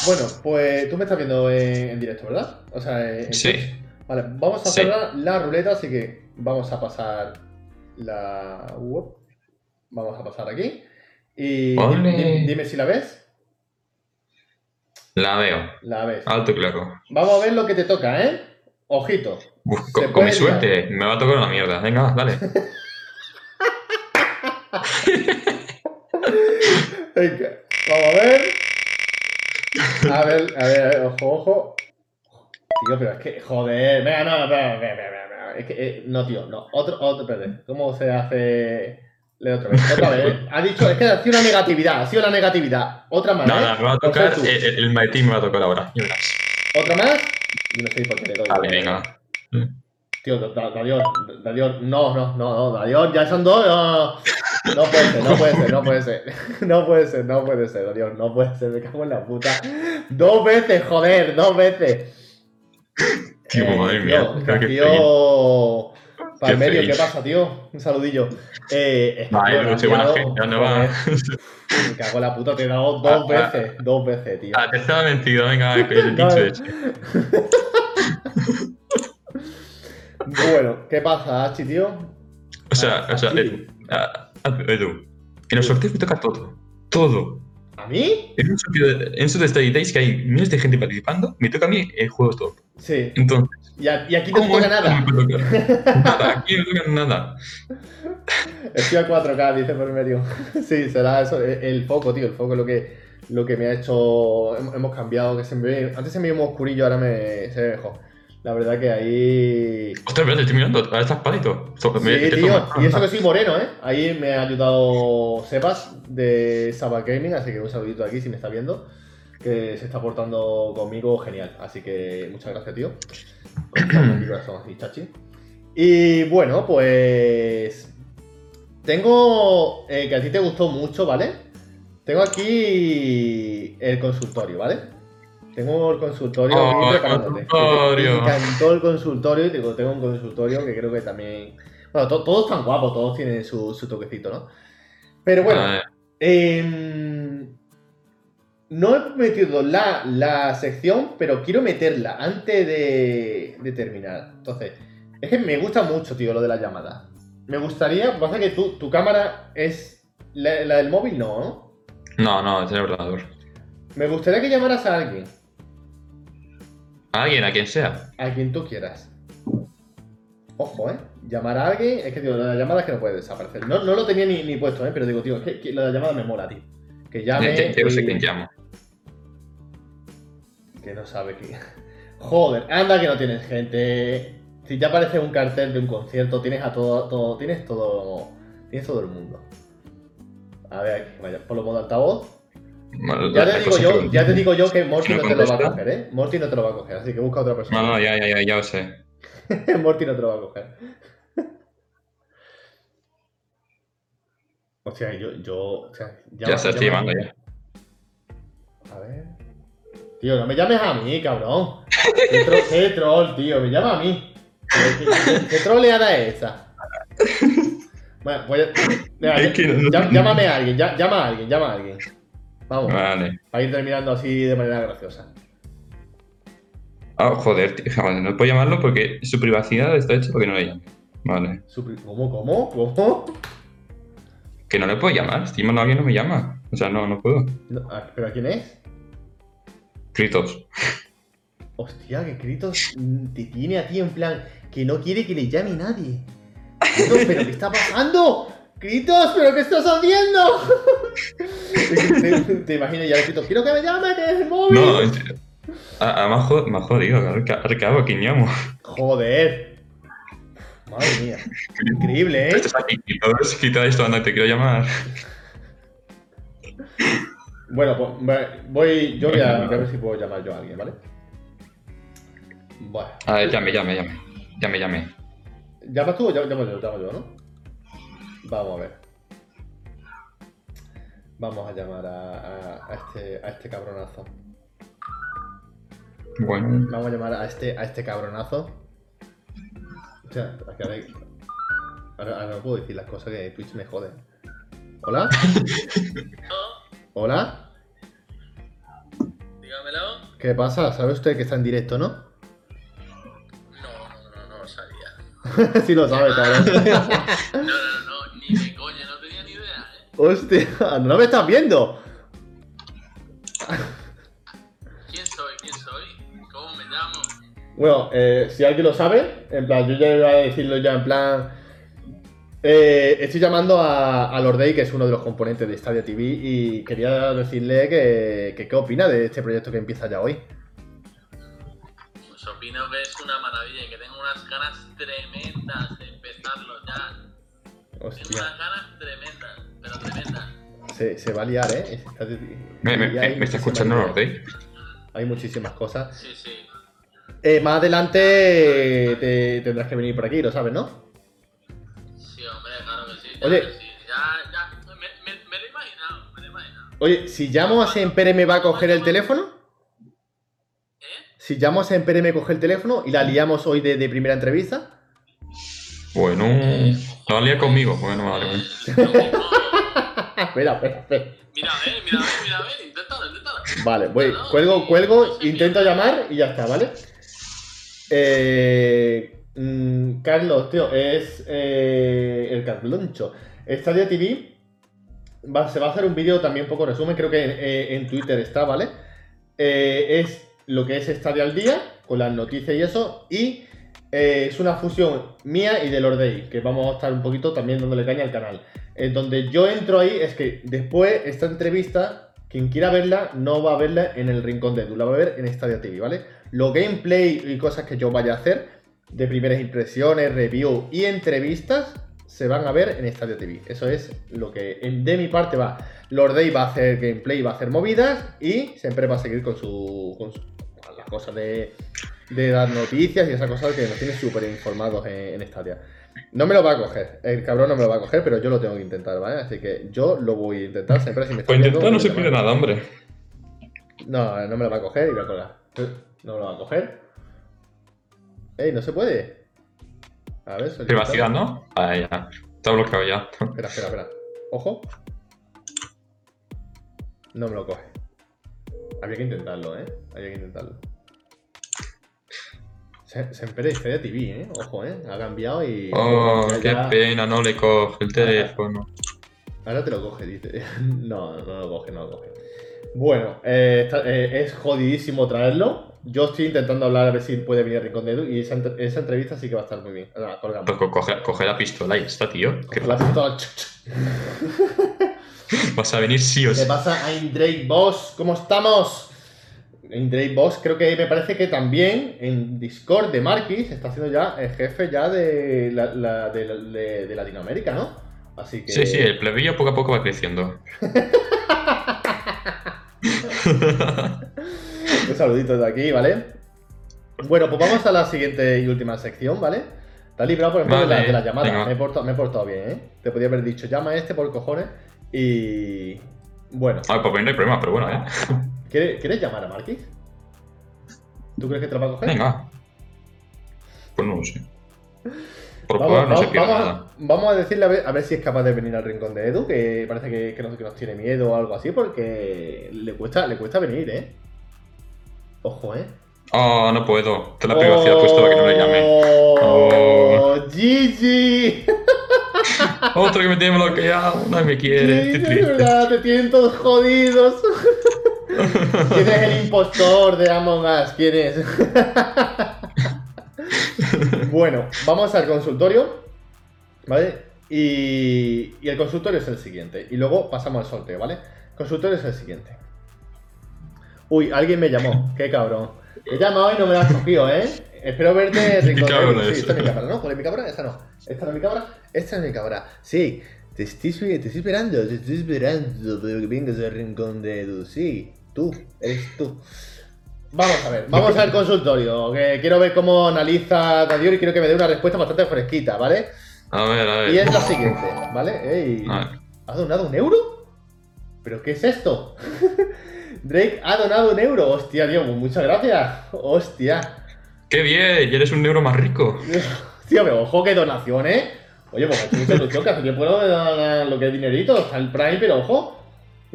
Bueno, pues tú me estás viendo en, en directo, ¿verdad? O sea, en Sí. Twitch. Vale, vamos a Sí. hacer la, la ruleta, así que vamos a pasar la. Uop. Vamos a pasar aquí. Y dime, dime si la ves. La veo, La ves. alto y claro. Vamos a ver lo que te toca, ¿eh? Ojito. Uf, con, mi suerte, me va a tocar una mierda. Venga, dale. Venga, vamos a ver. A ver, a ver, a ver, ojo, ojo. Tío, pero es que, joder, venga, no, espera, espera, Es que, eh, no, tío, no. Otro, otro, espérate. ¿Cómo se hace? Le otra vez. Otra vez. ¿eh? Ha dicho, es que ha sido una negatividad, ha sido la negatividad. Otra más. Nada, ¿eh? me va a tocar, tú. el, el, el Mighty me va a tocar ahora. Otra más. Yo no sé por qué le doy. Vale, venga. Tío, Da- Da- Dadior, Dadior, no, no, no, no, Dadior, ya son dos. No, no puede ser, no puede ser, no puede ser. No puede ser, no puede ser, Dadior, no puede ser, me cago en la puta. Dos veces, joder, dos veces. Tío, Eh, madre mía. tío, que el Qué medio, feliz. ¿qué pasa, tío? Un saludillo. Eh, es que, no has buena gente. ¿Dónde va? Me cago en la puta, te he dado dos Ah, ah. veces, dos veces, tío. Ah, te estaba mentido, venga, el, el No, eh. ese. Bueno, ¿qué pasa, Hachi, tío? O sea, o sea. Edu, en los sorteos me toca todo. Todo. ¿A mí? En un sorteo de, en Study Days que hay miles de gente participando, me toca a mí el juego top. Sí. Entonces, Y, a- y aquí no ¿cómo toca nada. me? Nada, aquí no toca nada. Estoy a 4K, dice por medio. Sí, será eso, el, el foco, tío, el foco es lo que, lo que me ha hecho. hem- Hemos cambiado, que se me ve. Antes se me veía muy oscurillo, ahora me, se ve mejor. La verdad que ahí. Ostras, verdad, estoy mirando, ahora estás palito. Sí, tío, me- y eso que soy moreno, ¿eh? Ahí me ha ayudado Sebas de Saba Gaming, así que un saludito aquí si me está viendo. Que se está portando conmigo genial. Así que muchas gracias, tío. Y bueno, pues. Tengo. eh, que a ti te gustó mucho, ¿vale? Tengo aquí el consultorio, ¿vale? Tengo el consultorio Oh, aquí consultorio. Me encantó el consultorio y digo, tengo un consultorio que creo que también. Bueno, to- todos están guapos, todos tienen su, su toquecito, ¿no? Pero bueno, Ah, Em, no he metido la, la sección, pero quiero meterla antes de, de terminar. Entonces, es que me gusta mucho, tío, lo de las llamadas. Me gustaría, pasa que tu, tu cámara es la, la del móvil, no, ¿no? no, no, es el ordenador. Me gustaría que llamaras a alguien, A alguien, a quien sea. a quien tú quieras. Ojo, ¿eh? Llamar a alguien, es que, tío, la llamada es que no puede desaparecer. No, no lo tenía ni, ni puesto, ¿eh? Pero digo, tío, es que, que la llamada me mola, tío. Que llame. Ya- ya no sé quién llamo. Que no sabe quién. Joder, anda que no tienes gente. Si ya aparece un cartel de un concierto, tienes a todo, todo tienes todo, tienes todo el mundo. A ver, aquí, vaya, por lo modo altavoz. Ya te digo yo, que- ya te digo yo que Morty ¿No no te lo va a coger, ¿eh? Morty no te lo va a coger, así que busca otra persona. No, no, ya, ya, ya, ya lo sé. Morty no te lo va a coger. O sea, yo, yo, o sea, Ya se estoy llama- llamando ya. A ver. Tío, no me llames a mí, cabrón. Qué, tro- qué troll, tío, me llama a mí. ¿Qué, qué- qué troleada es esa? Bueno, voy a. Mira, Es que no- llá- llámame a alguien, llama a alguien, llama a alguien. Vamos, Vale. para ir terminando así de manera graciosa. Ah, joder, tío, no puedo llamarlo porque su privacidad está hecha porque no le llame. Vale. ¿Cómo, cómo, cómo? Que no le puedo llamar. Si a alguien no me llama. O sea, no, no puedo. No, ah, ¿Pero a quién es? Kritos. Hostia, que Kritos mm, te tiene a ti en plan que no quiere que le llame nadie. Kritos, ¿pero qué está pasando? Kritos, ¿pero qué estás haciendo? te, te, imaginas ya Kritos, quiero que me llame, que es el móvil. No, a- ha jod- ha jodido. Ahora qué- ahora qué hago, ¿a quién llamo? Joder. Madre mía. Increíble, ¿eh? Estás aquí, Kritos, quita esto, anda, te quiero llamar. Bueno, pues voy, yo voy a, voy a ver si puedo llamar yo a alguien, ¿vale? Bueno. A ver, llame, llame, llame. Llame, llame. ¿Llamas tú o llamo yo? Llamo yo, ¿no? Vamos a ver. Vamos a llamar a, a- a este, a este cabronazo. Bueno. Vamos a llamar a este, a este cabronazo. O sea, que ahora, ahora- ahora no puedo decir las cosas que Twitch me jode. ¿Hola? ¿Hola? Dígamelo. ¿Qué pasa? ¿Sabe usted que está en directo, no? No, no, no, no lo sabía. sí lo sabe, cabrón. No, no, no, Hostia, no me estás viendo. ¿Quién soy? ¿Quién soy? ¿Cómo me llamo? Bueno, eh, si alguien lo sabe, en plan, yo ya iba a decirlo ya en plan. eh, estoy llamando a, a Lordey, que es uno de los componentes de Stadia TV, y quería decirle que, que qué opina de este proyecto que empieza ya hoy. Pues opino que es una maravilla y que tengo unas ganas tremendas de empezarlo ya. Tengo unas ganas tremendas, pero tremendas. se, se va a liar, ¿eh? ¿Me, me, Y hay me- me está escuchando. Nordey? Hay muchísimas cosas. Sí, sí. Eh, más adelante te tendrás que venir por aquí, lo sabes, ¿no? Sí, hombre, claro que sí. Oye. Claro que sí. Ya, ya. Me, me, me lo he imaginado, me lo he imaginado. Oye, si llamo a Sempere, ¿me va a coger el teléfono? ¿Eh? Si llamo a Sempere, ¿me coge el teléfono y la liamos hoy de, de primera entrevista? Bueno. No lía conmigo. Bueno, vale, bueno. Eh, espera, espera, espera. Mira, a ver, mira, a ver, mira, ver. Inténtalo, inténtalo. Vale, voy, No, cuelgo, cuelgo, no intento llamar y ya está, ¿vale? Eh, mm, Carlos, tío, es eh, el Carloncho. Stadia TV va- se va a hacer un vídeo también poco resumen, creo que en, eh, en Twitter está, ¿vale? Eh, es lo que es Stadia al día, con las noticias y eso, y eh, es una fusión mía y de Lordey, que vamos a estar un poquito también dándole caña al canal. En donde yo entro ahí, es que después esta entrevista, quien quiera verla, no va a verla en el rincón de Edu, la va a ver en Stadia TV, ¿vale? Los gameplay y cosas que yo vaya a hacer, de primeras impresiones, review y entrevistas, se van a ver en Stadia TV. Eso es lo que de mi parte va. Lordey va a hacer gameplay, va a hacer movidas y siempre va a seguir con su. con su- las cosas de, de dar noticias y esas cosas que nos tiene súper informados en, en Stadia. No me lo va a coger, el cabrón no me lo va a coger, pero yo lo tengo que intentar, ¿vale? Así que yo lo voy a intentar siempre si me Pues intentar no me se pierde nada, hombre. No, no me lo va a coger y voy a colgar. No me lo va a coger. ¡Ey, no se puede! A ver, solicita. Privacidad, ¿no? Ah, ya. Está bloqueado ya. Espera, espera, espera. Ojo. No me lo coge. Había que intentarlo, ¿eh? Había que intentarlo. Se, empere Stadia TV, ¿eh? Ojo, ¿eh? Ha cambiado y... Oh, ya- qué ya- pena, no le coge el teléfono. Ahora te lo coge, dice. No, no lo coge, no lo coge. Bueno, eh, está- eh, es jodidísimo traerlo. Yo estoy intentando hablar a ver si puede venir Rincón de Edu y esa, entre- esa entrevista sí que va a estar muy bien. Ahora, colgamos. Pues co- coge, coge la pistola y está, tío. ¿Qué la pistola. Vas a venir sí o ¿Qué sí. pasa, I'm Drake Boss? ¿Cómo estamos? En Drake Boss creo que me parece que también en Discord de Marquis está siendo ya el jefe ya de, la, la- de, de- de Latinoamérica, ¿no? Así que... Sí, sí, el plebillo poco a poco va creciendo. Un saludito de aquí, ¿vale? Bueno, pues vamos a la siguiente y última sección, ¿vale? Está librado por ejemplo de, la, de la llamada. venga. Me he, portado, me he portado bien, ¿eh? Te podía haber dicho, llama a este por cojones y... Bueno, Ah, pues no hay problema, pero bueno, ¿eh? ¿Quieres, ¿quieres llamar a Marquis? ¿Tú crees que te lo va a coger? Venga. Pues no lo sé. Por Vamos, no se vamos- pierde vamos nada. a, vamos a decirle a ver, a ver si es capaz de venir al rincón de Edu, que parece que, que nos, que nos tiene miedo o algo así, porque le cuesta, le cuesta venir, ¿eh? Ojo, ¿eh? Oh, no puedo. Te la privacidad puesto para que no le llame. ¡Oh! ¡Gigi! Otro que me tiene bloqueado. No me quiere. Gigi, triste. verdad, te tienen todos jodidos. ¿Quién es el impostor de Among Us? ¿Quién es? bueno, vamos al consultorio. ¿Vale? Y, y el consultorio es el siguiente. Y luego pasamos al sorteo, ¿vale? El consultorio es el siguiente. Uy, alguien me llamó. Qué cabrón. Te he llamado y no me lo has cogido, ¿eh? Espero verte Edu. Sí, es. esta es mi cámara, ¿no? ¿Cuál es mi cámara? Esta no. Esta no es mi cámara. Esta es mi cámara. Sí. Te estoy, te estoy esperando, te estoy esperando pero que vengas al rincón de Edu. Sí, tú, eres tú. Vamos a ver, vamos al consultorio. Que quiero ver cómo analiza Dadior y quiero que me dé una respuesta bastante fresquita, ¿vale? A ver, a ver. Y es la siguiente, ¿vale? Ey, A ver. ¿Has donado un euro? ¿Pero qué es esto? Drake ha donado un euro. Hostia, tío, pues muchas gracias. Hostia. ¡Qué bien! Ya eres un euro más rico. Tío, pero ojo, qué donación, ¿eh? Oye, pues me mucha ilusión que hace tiempo no me dan lo que es dinerito, está el Prime, pero ojo.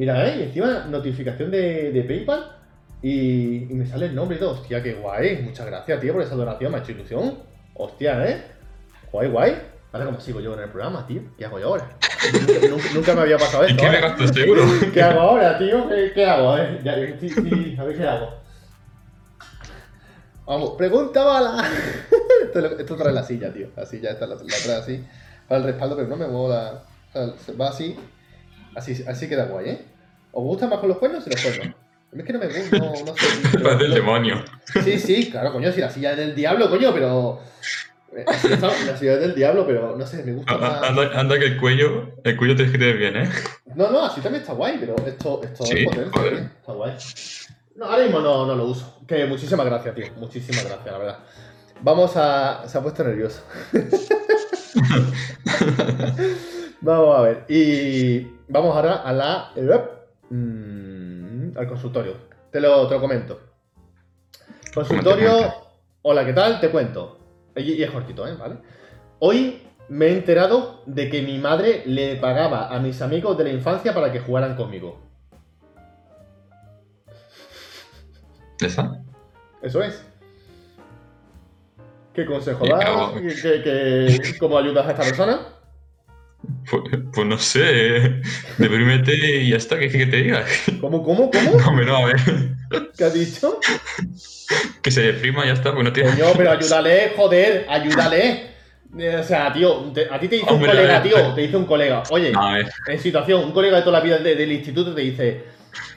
Mira, ¿eh? Y encima notificación de, de PayPal y, y me sale el nombre y todo. Hostia, qué guay. Muchas gracias, tío, por esa donación, me ha hecho ilusión. Hostia, ¿eh? Guay, guay. Ahora, ¿cómo sigo yo en el programa, tío? ¿Qué hago yo ahora? Nunca, nunca- nunca me había pasado ¿Y esto. qué me ¿eh? gasto este? ¿Qué hago ahora, tío? ¿Qué, qué hago? eh? Ya, sí, sí, a ver qué hago. Vamos, pregunta bala. esto, esto trae la silla, tío. La silla esta la, la trae así. Para el respaldo, pero no me muevo la. o sea, se va así. Así, así queda guay, ¿eh? ¿Os gusta más con los cuernos y los cuernos? A mí es que no me gusta, no, no sé. Parece el demonio. Sí, sí, claro, coño, si la silla es del diablo, coño, pero. eh, La silla es del diablo, pero no sé, me gusta A- más. a- Anda, anda que el cuello, el cuello que tener bien, ¿eh? No, no, así también está guay, pero esto, esto Sí, es joder. tío, está guay. No, ahora mismo no, no lo uso. Que muchísimas gracias, tío. Muchísimas gracias, la verdad. Vamos a. Se ha puesto nervioso. vamos a ver. Y vamos ahora a la. Mm, al consultorio. Te lo, te lo comento. Consultorio. Hola, ¿qué tal? Te cuento. Y, y es cortito, ¿eh? ¿Vale? Hoy me he enterado de que mi madre le pagaba a mis amigos de la infancia para que jugaran conmigo. ¿Ya está? Eso es. ¿Qué consejo das? hago- ¿Qué, qué- qué- cómo ayudas a esta persona? Pues, pues no sé. Deprímete y ya está, ¿qué que te diga? ¿Cómo, cómo, cómo? No, no, a ver. ¿Qué has dicho? Que se deprima y ya está, pues no tiene. Coño, pero ayúdale, joder, ayúdale. Eh, O sea, tío, te- a ti te dice un colega, ver. tío, te dice un colega, oye, en situación, un colega de toda la vida de- del instituto te dice,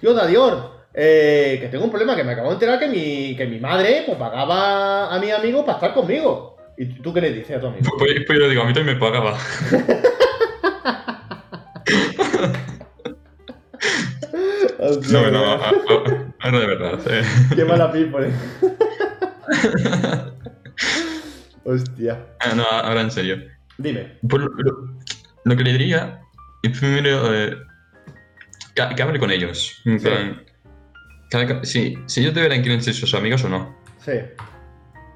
yo, Dadior, eh, que tengo un problema, que me acabo de enterar que mi, que mi madre pues, pagaba a mi amigo para estar conmigo. ¿Y tú qué le dices a tu amigo? pues, pues yo digo, a mí también me pagaba. No, no, a- ahora de verdad. eh. Qué mala people. Hostia. Ah, no, ahora en serio. Dime. Pues lo, lo- lo que le diría es primero eh, que, que hable con ellos. Sí. plan, que- que- si, si ellos deberán quieren ser sus amigos o no. Sí.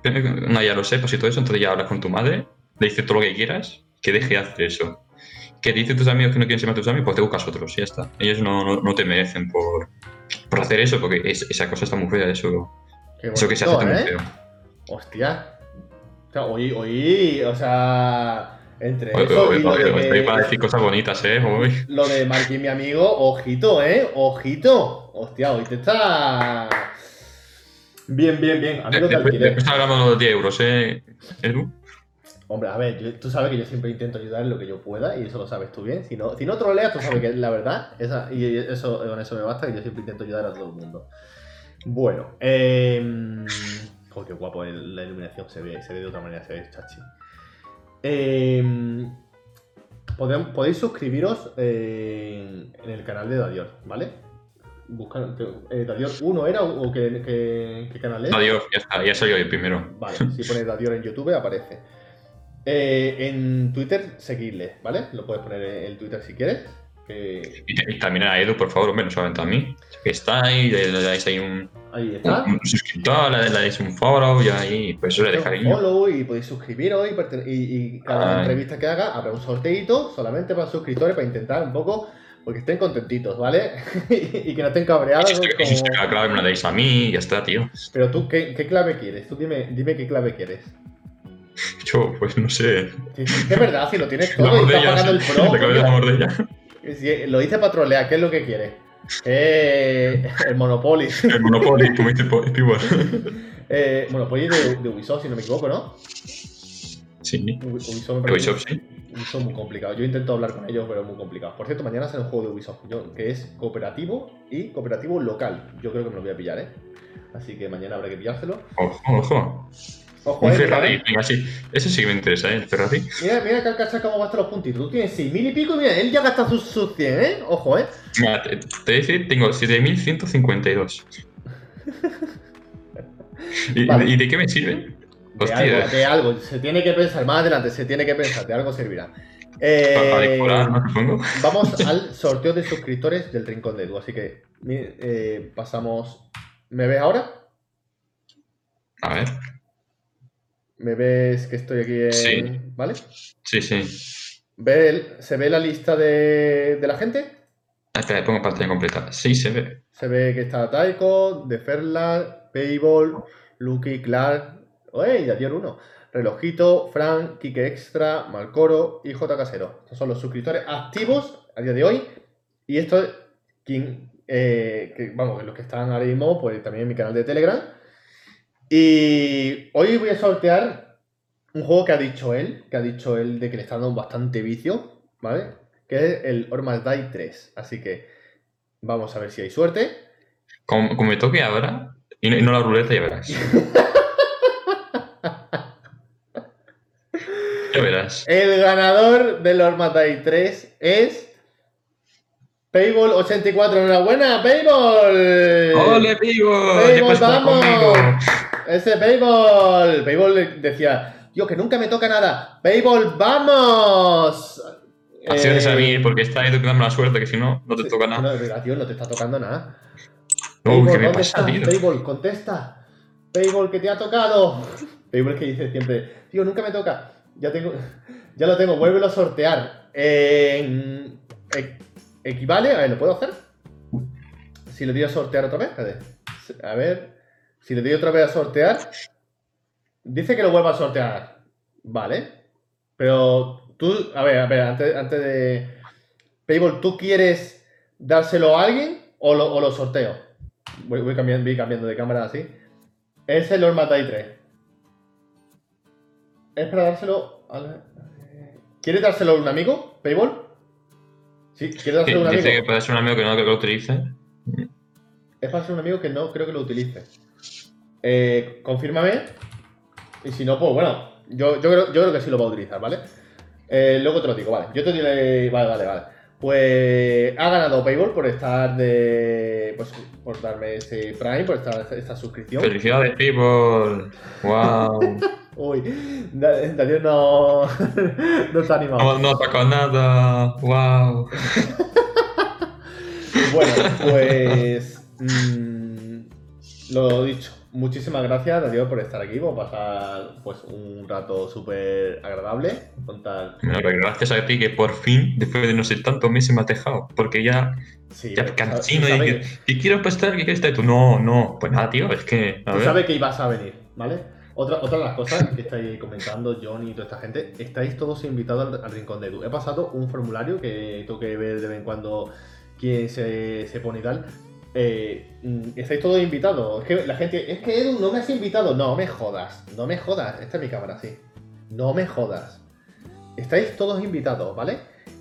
Pero, No, ya lo sepas y todo eso, entonces ya hablas con tu madre, le dices todo lo que quieras, que deje de hacer eso. Que te dicen tus amigos que no quieren ser más tus amigos, pues te buscas otros y ya está. Ellos no, no, no te merecen por, por hacer eso, porque es- esa cosa está muy fea, eso, Qué eso que se hace bonito, está muy ¿eh? feo. Hostia. O sea, oí, oí, o sea, entre Oye, eso oye, y lo oye, de, estoy para decir cosas bonitas, ¿eh? Uy. lo de Marquín, mi amigo, ojito, ¿eh? Ojito. Hostia, hoy te está... Bien, bien, bien. Amigo de Después, alquiler. después hablamos de los 10 euros, ¿eh, Edu? Hombre, a ver, yo- tú sabes que yo siempre intento ayudar en lo que yo pueda y eso lo sabes tú bien. Si no, si no troleas, tú sabes que es la verdad. Esa, y eso, con eso me basta, que yo siempre intento ayudar a todo el mundo. Bueno, eh... oh, qué guapo la iluminación, se ve, se ve de otra manera, se ve chachi. Eh, podéis suscribiros en el canal de Dadior, ¿vale? Buscar, eh, Dadior 1 era o qué, qué- qué canal es? Adiós, ya está, ya salió el primero. Vale, si pones Dadior en YouTube aparece. Eh, en Twitter, seguidle, ¿vale? Lo puedes poner en el Twitter si quieres. Y, y también a Edu, por favor, hombre, no solamente a mí. Que está ahí, le, dais ahí un, ahí un, está. un suscriptor, le, dais un follow y ahí, pues eso le de un follow y podéis suscribiros y, y- y cada Ay. entrevista que haga habrá un sorteito solamente para suscriptores para intentar un poco porque estén contentitos, ¿vale? y que no estén cabreados. Insisto, como- insisto que la clave me la dais a mí y ya está, tío. Pero tú, ¿qué, qué clave quieres? Tú dime, dime qué clave quieres. Yo, pues no sé. Es verdad, si lo tienes La todo y estás mordella, pagando el pro. La mordella. si lo hice para trolear, ¿qué es lo que quieres? Eh, el Monopoly. El Monopoly, como dice Po- Pibor. Eh, Monopoly de, de Ubisoft, si no me equivoco, ¿no? Sí, Ubi- Ubisoft me Ubisoft, sí. Ubisoft muy complicado. Yo intento hablar con ellos, pero es muy complicado. Por cierto, mañana sale un juego de Ubisoft, yo- que es cooperativo y cooperativo local. Yo creo que me lo voy a pillar, ¿eh? Así que mañana habrá que pillárselo. Ojo, ojo. Ojo, Un eh, Ferrari, mira, venga, sí. Ese sí que me interesa, ¿eh? El Ferrari. Mira, mira que cachar cómo gastan los puntitos. Tú tienes 6.000 y pico y mira, él ya gasta sus, sus 100, ¿eh? Ojo, ¿eh? Mira, te, te voy a decir, tengo 7152. ¿Y, Vale. ¿Y de qué me sirve? De Hostia, algo, de algo. Se tiene que pensar, más adelante, se tiene que pensar, de algo servirá. para, para Eh, decorar, ¿no? Vamos al sorteo de suscriptores del Rincón de Edu. Así que eh, pasamos. ¿Me ves ahora? A ver. ¿Me ves que estoy aquí en. Sí. ¿Vale? Sí, sí. ¿Ve el- ¿Se ve la lista de, de la gente? Ah, espera, pongo pantalla completa. Sí, se ve. Se ve que está Taiko, De Ferla, Payball, Lucky, Clark, ¡Ey! Dadior 1, Relojito, Frank, Kike Extra, Malcoro y J Casero. Estos son los suscriptores activos a día de hoy. Y esto es quien, eh, que, vamos, los que están ahora mismo, pues también en mi canal de Telegram. Y hoy voy a sortear un juego que ha dicho él, que ha dicho él de que le está dando bastante vicio, ¿vale? Que es el Ormal Die 3. Así que vamos a ver si hay suerte. Como, como me toque ahora, y no, y no la ruleta, ya verás. ya verás. El ganador del Ormal Die 3 es. Payball84. Enhorabuena, Payball. ¡Ole! Payball, ¡Ya puedes jugar vamos! Ese Payball. Payball decía: Tío, que nunca me toca nada. Payball, vamos. Acciones Eh, a mí, porque está ahí tocando la suerte, que si no, no te sí, toca nada. No, tío, no te está tocando nada. No, Payball, ¿qué me ¿dónde pasa, tío? Payball, contesta. Payball, que te ha tocado. Payball que dice siempre, tío, nunca me toca. Ya tengo, ya lo tengo, vuélvelo a sortear. Eh, e- ¿Equivale? A ver, ¿lo puedo hacer? Si le doy a sortear otra vez, espérate. A ver, si le doy otra vez a sortear. Dice que lo vuelva a sortear. Vale. Pero tú, a ver, a ver, antes, antes de... Payball, ¿tú quieres dárselo a alguien o lo, o lo sorteo? Voy, voy cambiando, voy cambiando de cámara así. Es el Lord Matai 3. Es para dárselo a... ¿Quieres dárselo a un amigo, Payball? Sí, ¿quieres dárselo a un amigo? Dice que puede ser un amigo que no creo que lo utilice. Es para ser un amigo que no creo que lo utilice. Eh, confírmame. Y si no, pues bueno, yo, yo, creo, yo creo que sí lo va a utilizar, ¿vale? Eh, luego te lo digo, vale. Yo te diré. Vale, vale, vale. Pues ha ganado Payball por estar de. Pues por darme ese Prime, por esta, esta suscripción. ¡Felicidades, people! ¡Wow! Uy, Da- Daniel no. no está animado. No, no toca nada. ¡Wow! Bueno, pues. mm, lo dicho. Muchísimas gracias, Darío, por estar aquí. A pasar pues, un rato súper agradable. Pero gracias a ti que por fin, después de no sé tantos meses, me has dejado. Porque ya, Sí, ya cansino y que- que, quiero pasar, que quieres estar. Tú, no, no. Pues nada, tío, es que. A Tú ver. sabes que ibas a venir, ¿vale? Otra, otra de las cosas que estáis comentando, Johnny y toda esta gente, estáis todos invitados al, al Rincón de Edu. He pasado un formulario que tengo que ver de vez en cuando quién se, se pone y tal. Eh, mm, estáis todos invitados. Es que la gente, es que Edu, no me has invitado. No me jodas, no me jodas. Esta es mi cámara, sí. No me jodas. Estáis todos invitados, ¿vale?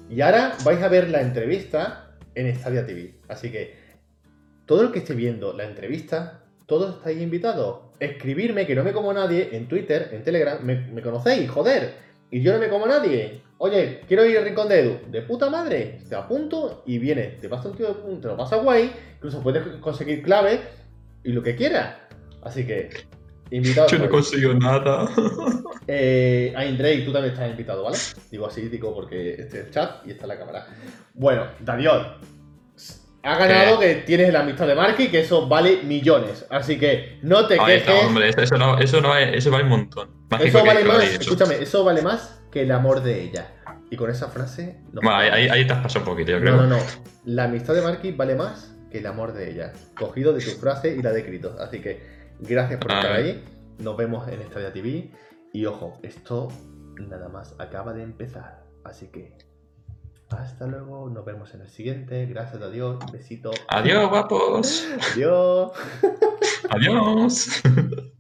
Y ahora vais a ver la entrevista en Stadia TV. Así que todo el que esté viendo la entrevista todos estáis invitados. Escribirme, que no me como nadie, en Twitter, en Telegram, me, me conocéis, joder. Y yo no me como nadie. Oye, quiero ir al rincón de Edu. De puta madre, te apunto y vienes. Te pasa un tío de punto, te lo pasa guay. Incluso puedes conseguir claves y lo que quieras. Así que, invitados. Yo no consigo nada. eh, Ain Drake, tú también estás invitado, ¿vale? Digo así, digo porque este es el chat y está la cámara. Bueno, Daniel, ha ganado que tienes la amistad de Marky, que eso vale millones. Así que no te quejes. hombre, eso, no, eso, no vale, eso vale un montón. Eso vale más, eso. escúchame, eso vale más que el amor de ella. Y con esa frase. Bueno, ahí, ahí, ahí te has pasado un poquito, yo creo. No, no, no. La amistad de Marky vale más que el amor de ella. Cogido de tu frase y la de Critos. Así que gracias por Ah. estar ahí. Nos vemos en Estadia TV. Y ojo, esto nada más acaba de empezar. Así que hasta luego. Nos vemos en el siguiente. Gracias a Dios. Besito. Adiós, guapos. Adiós. Adiós.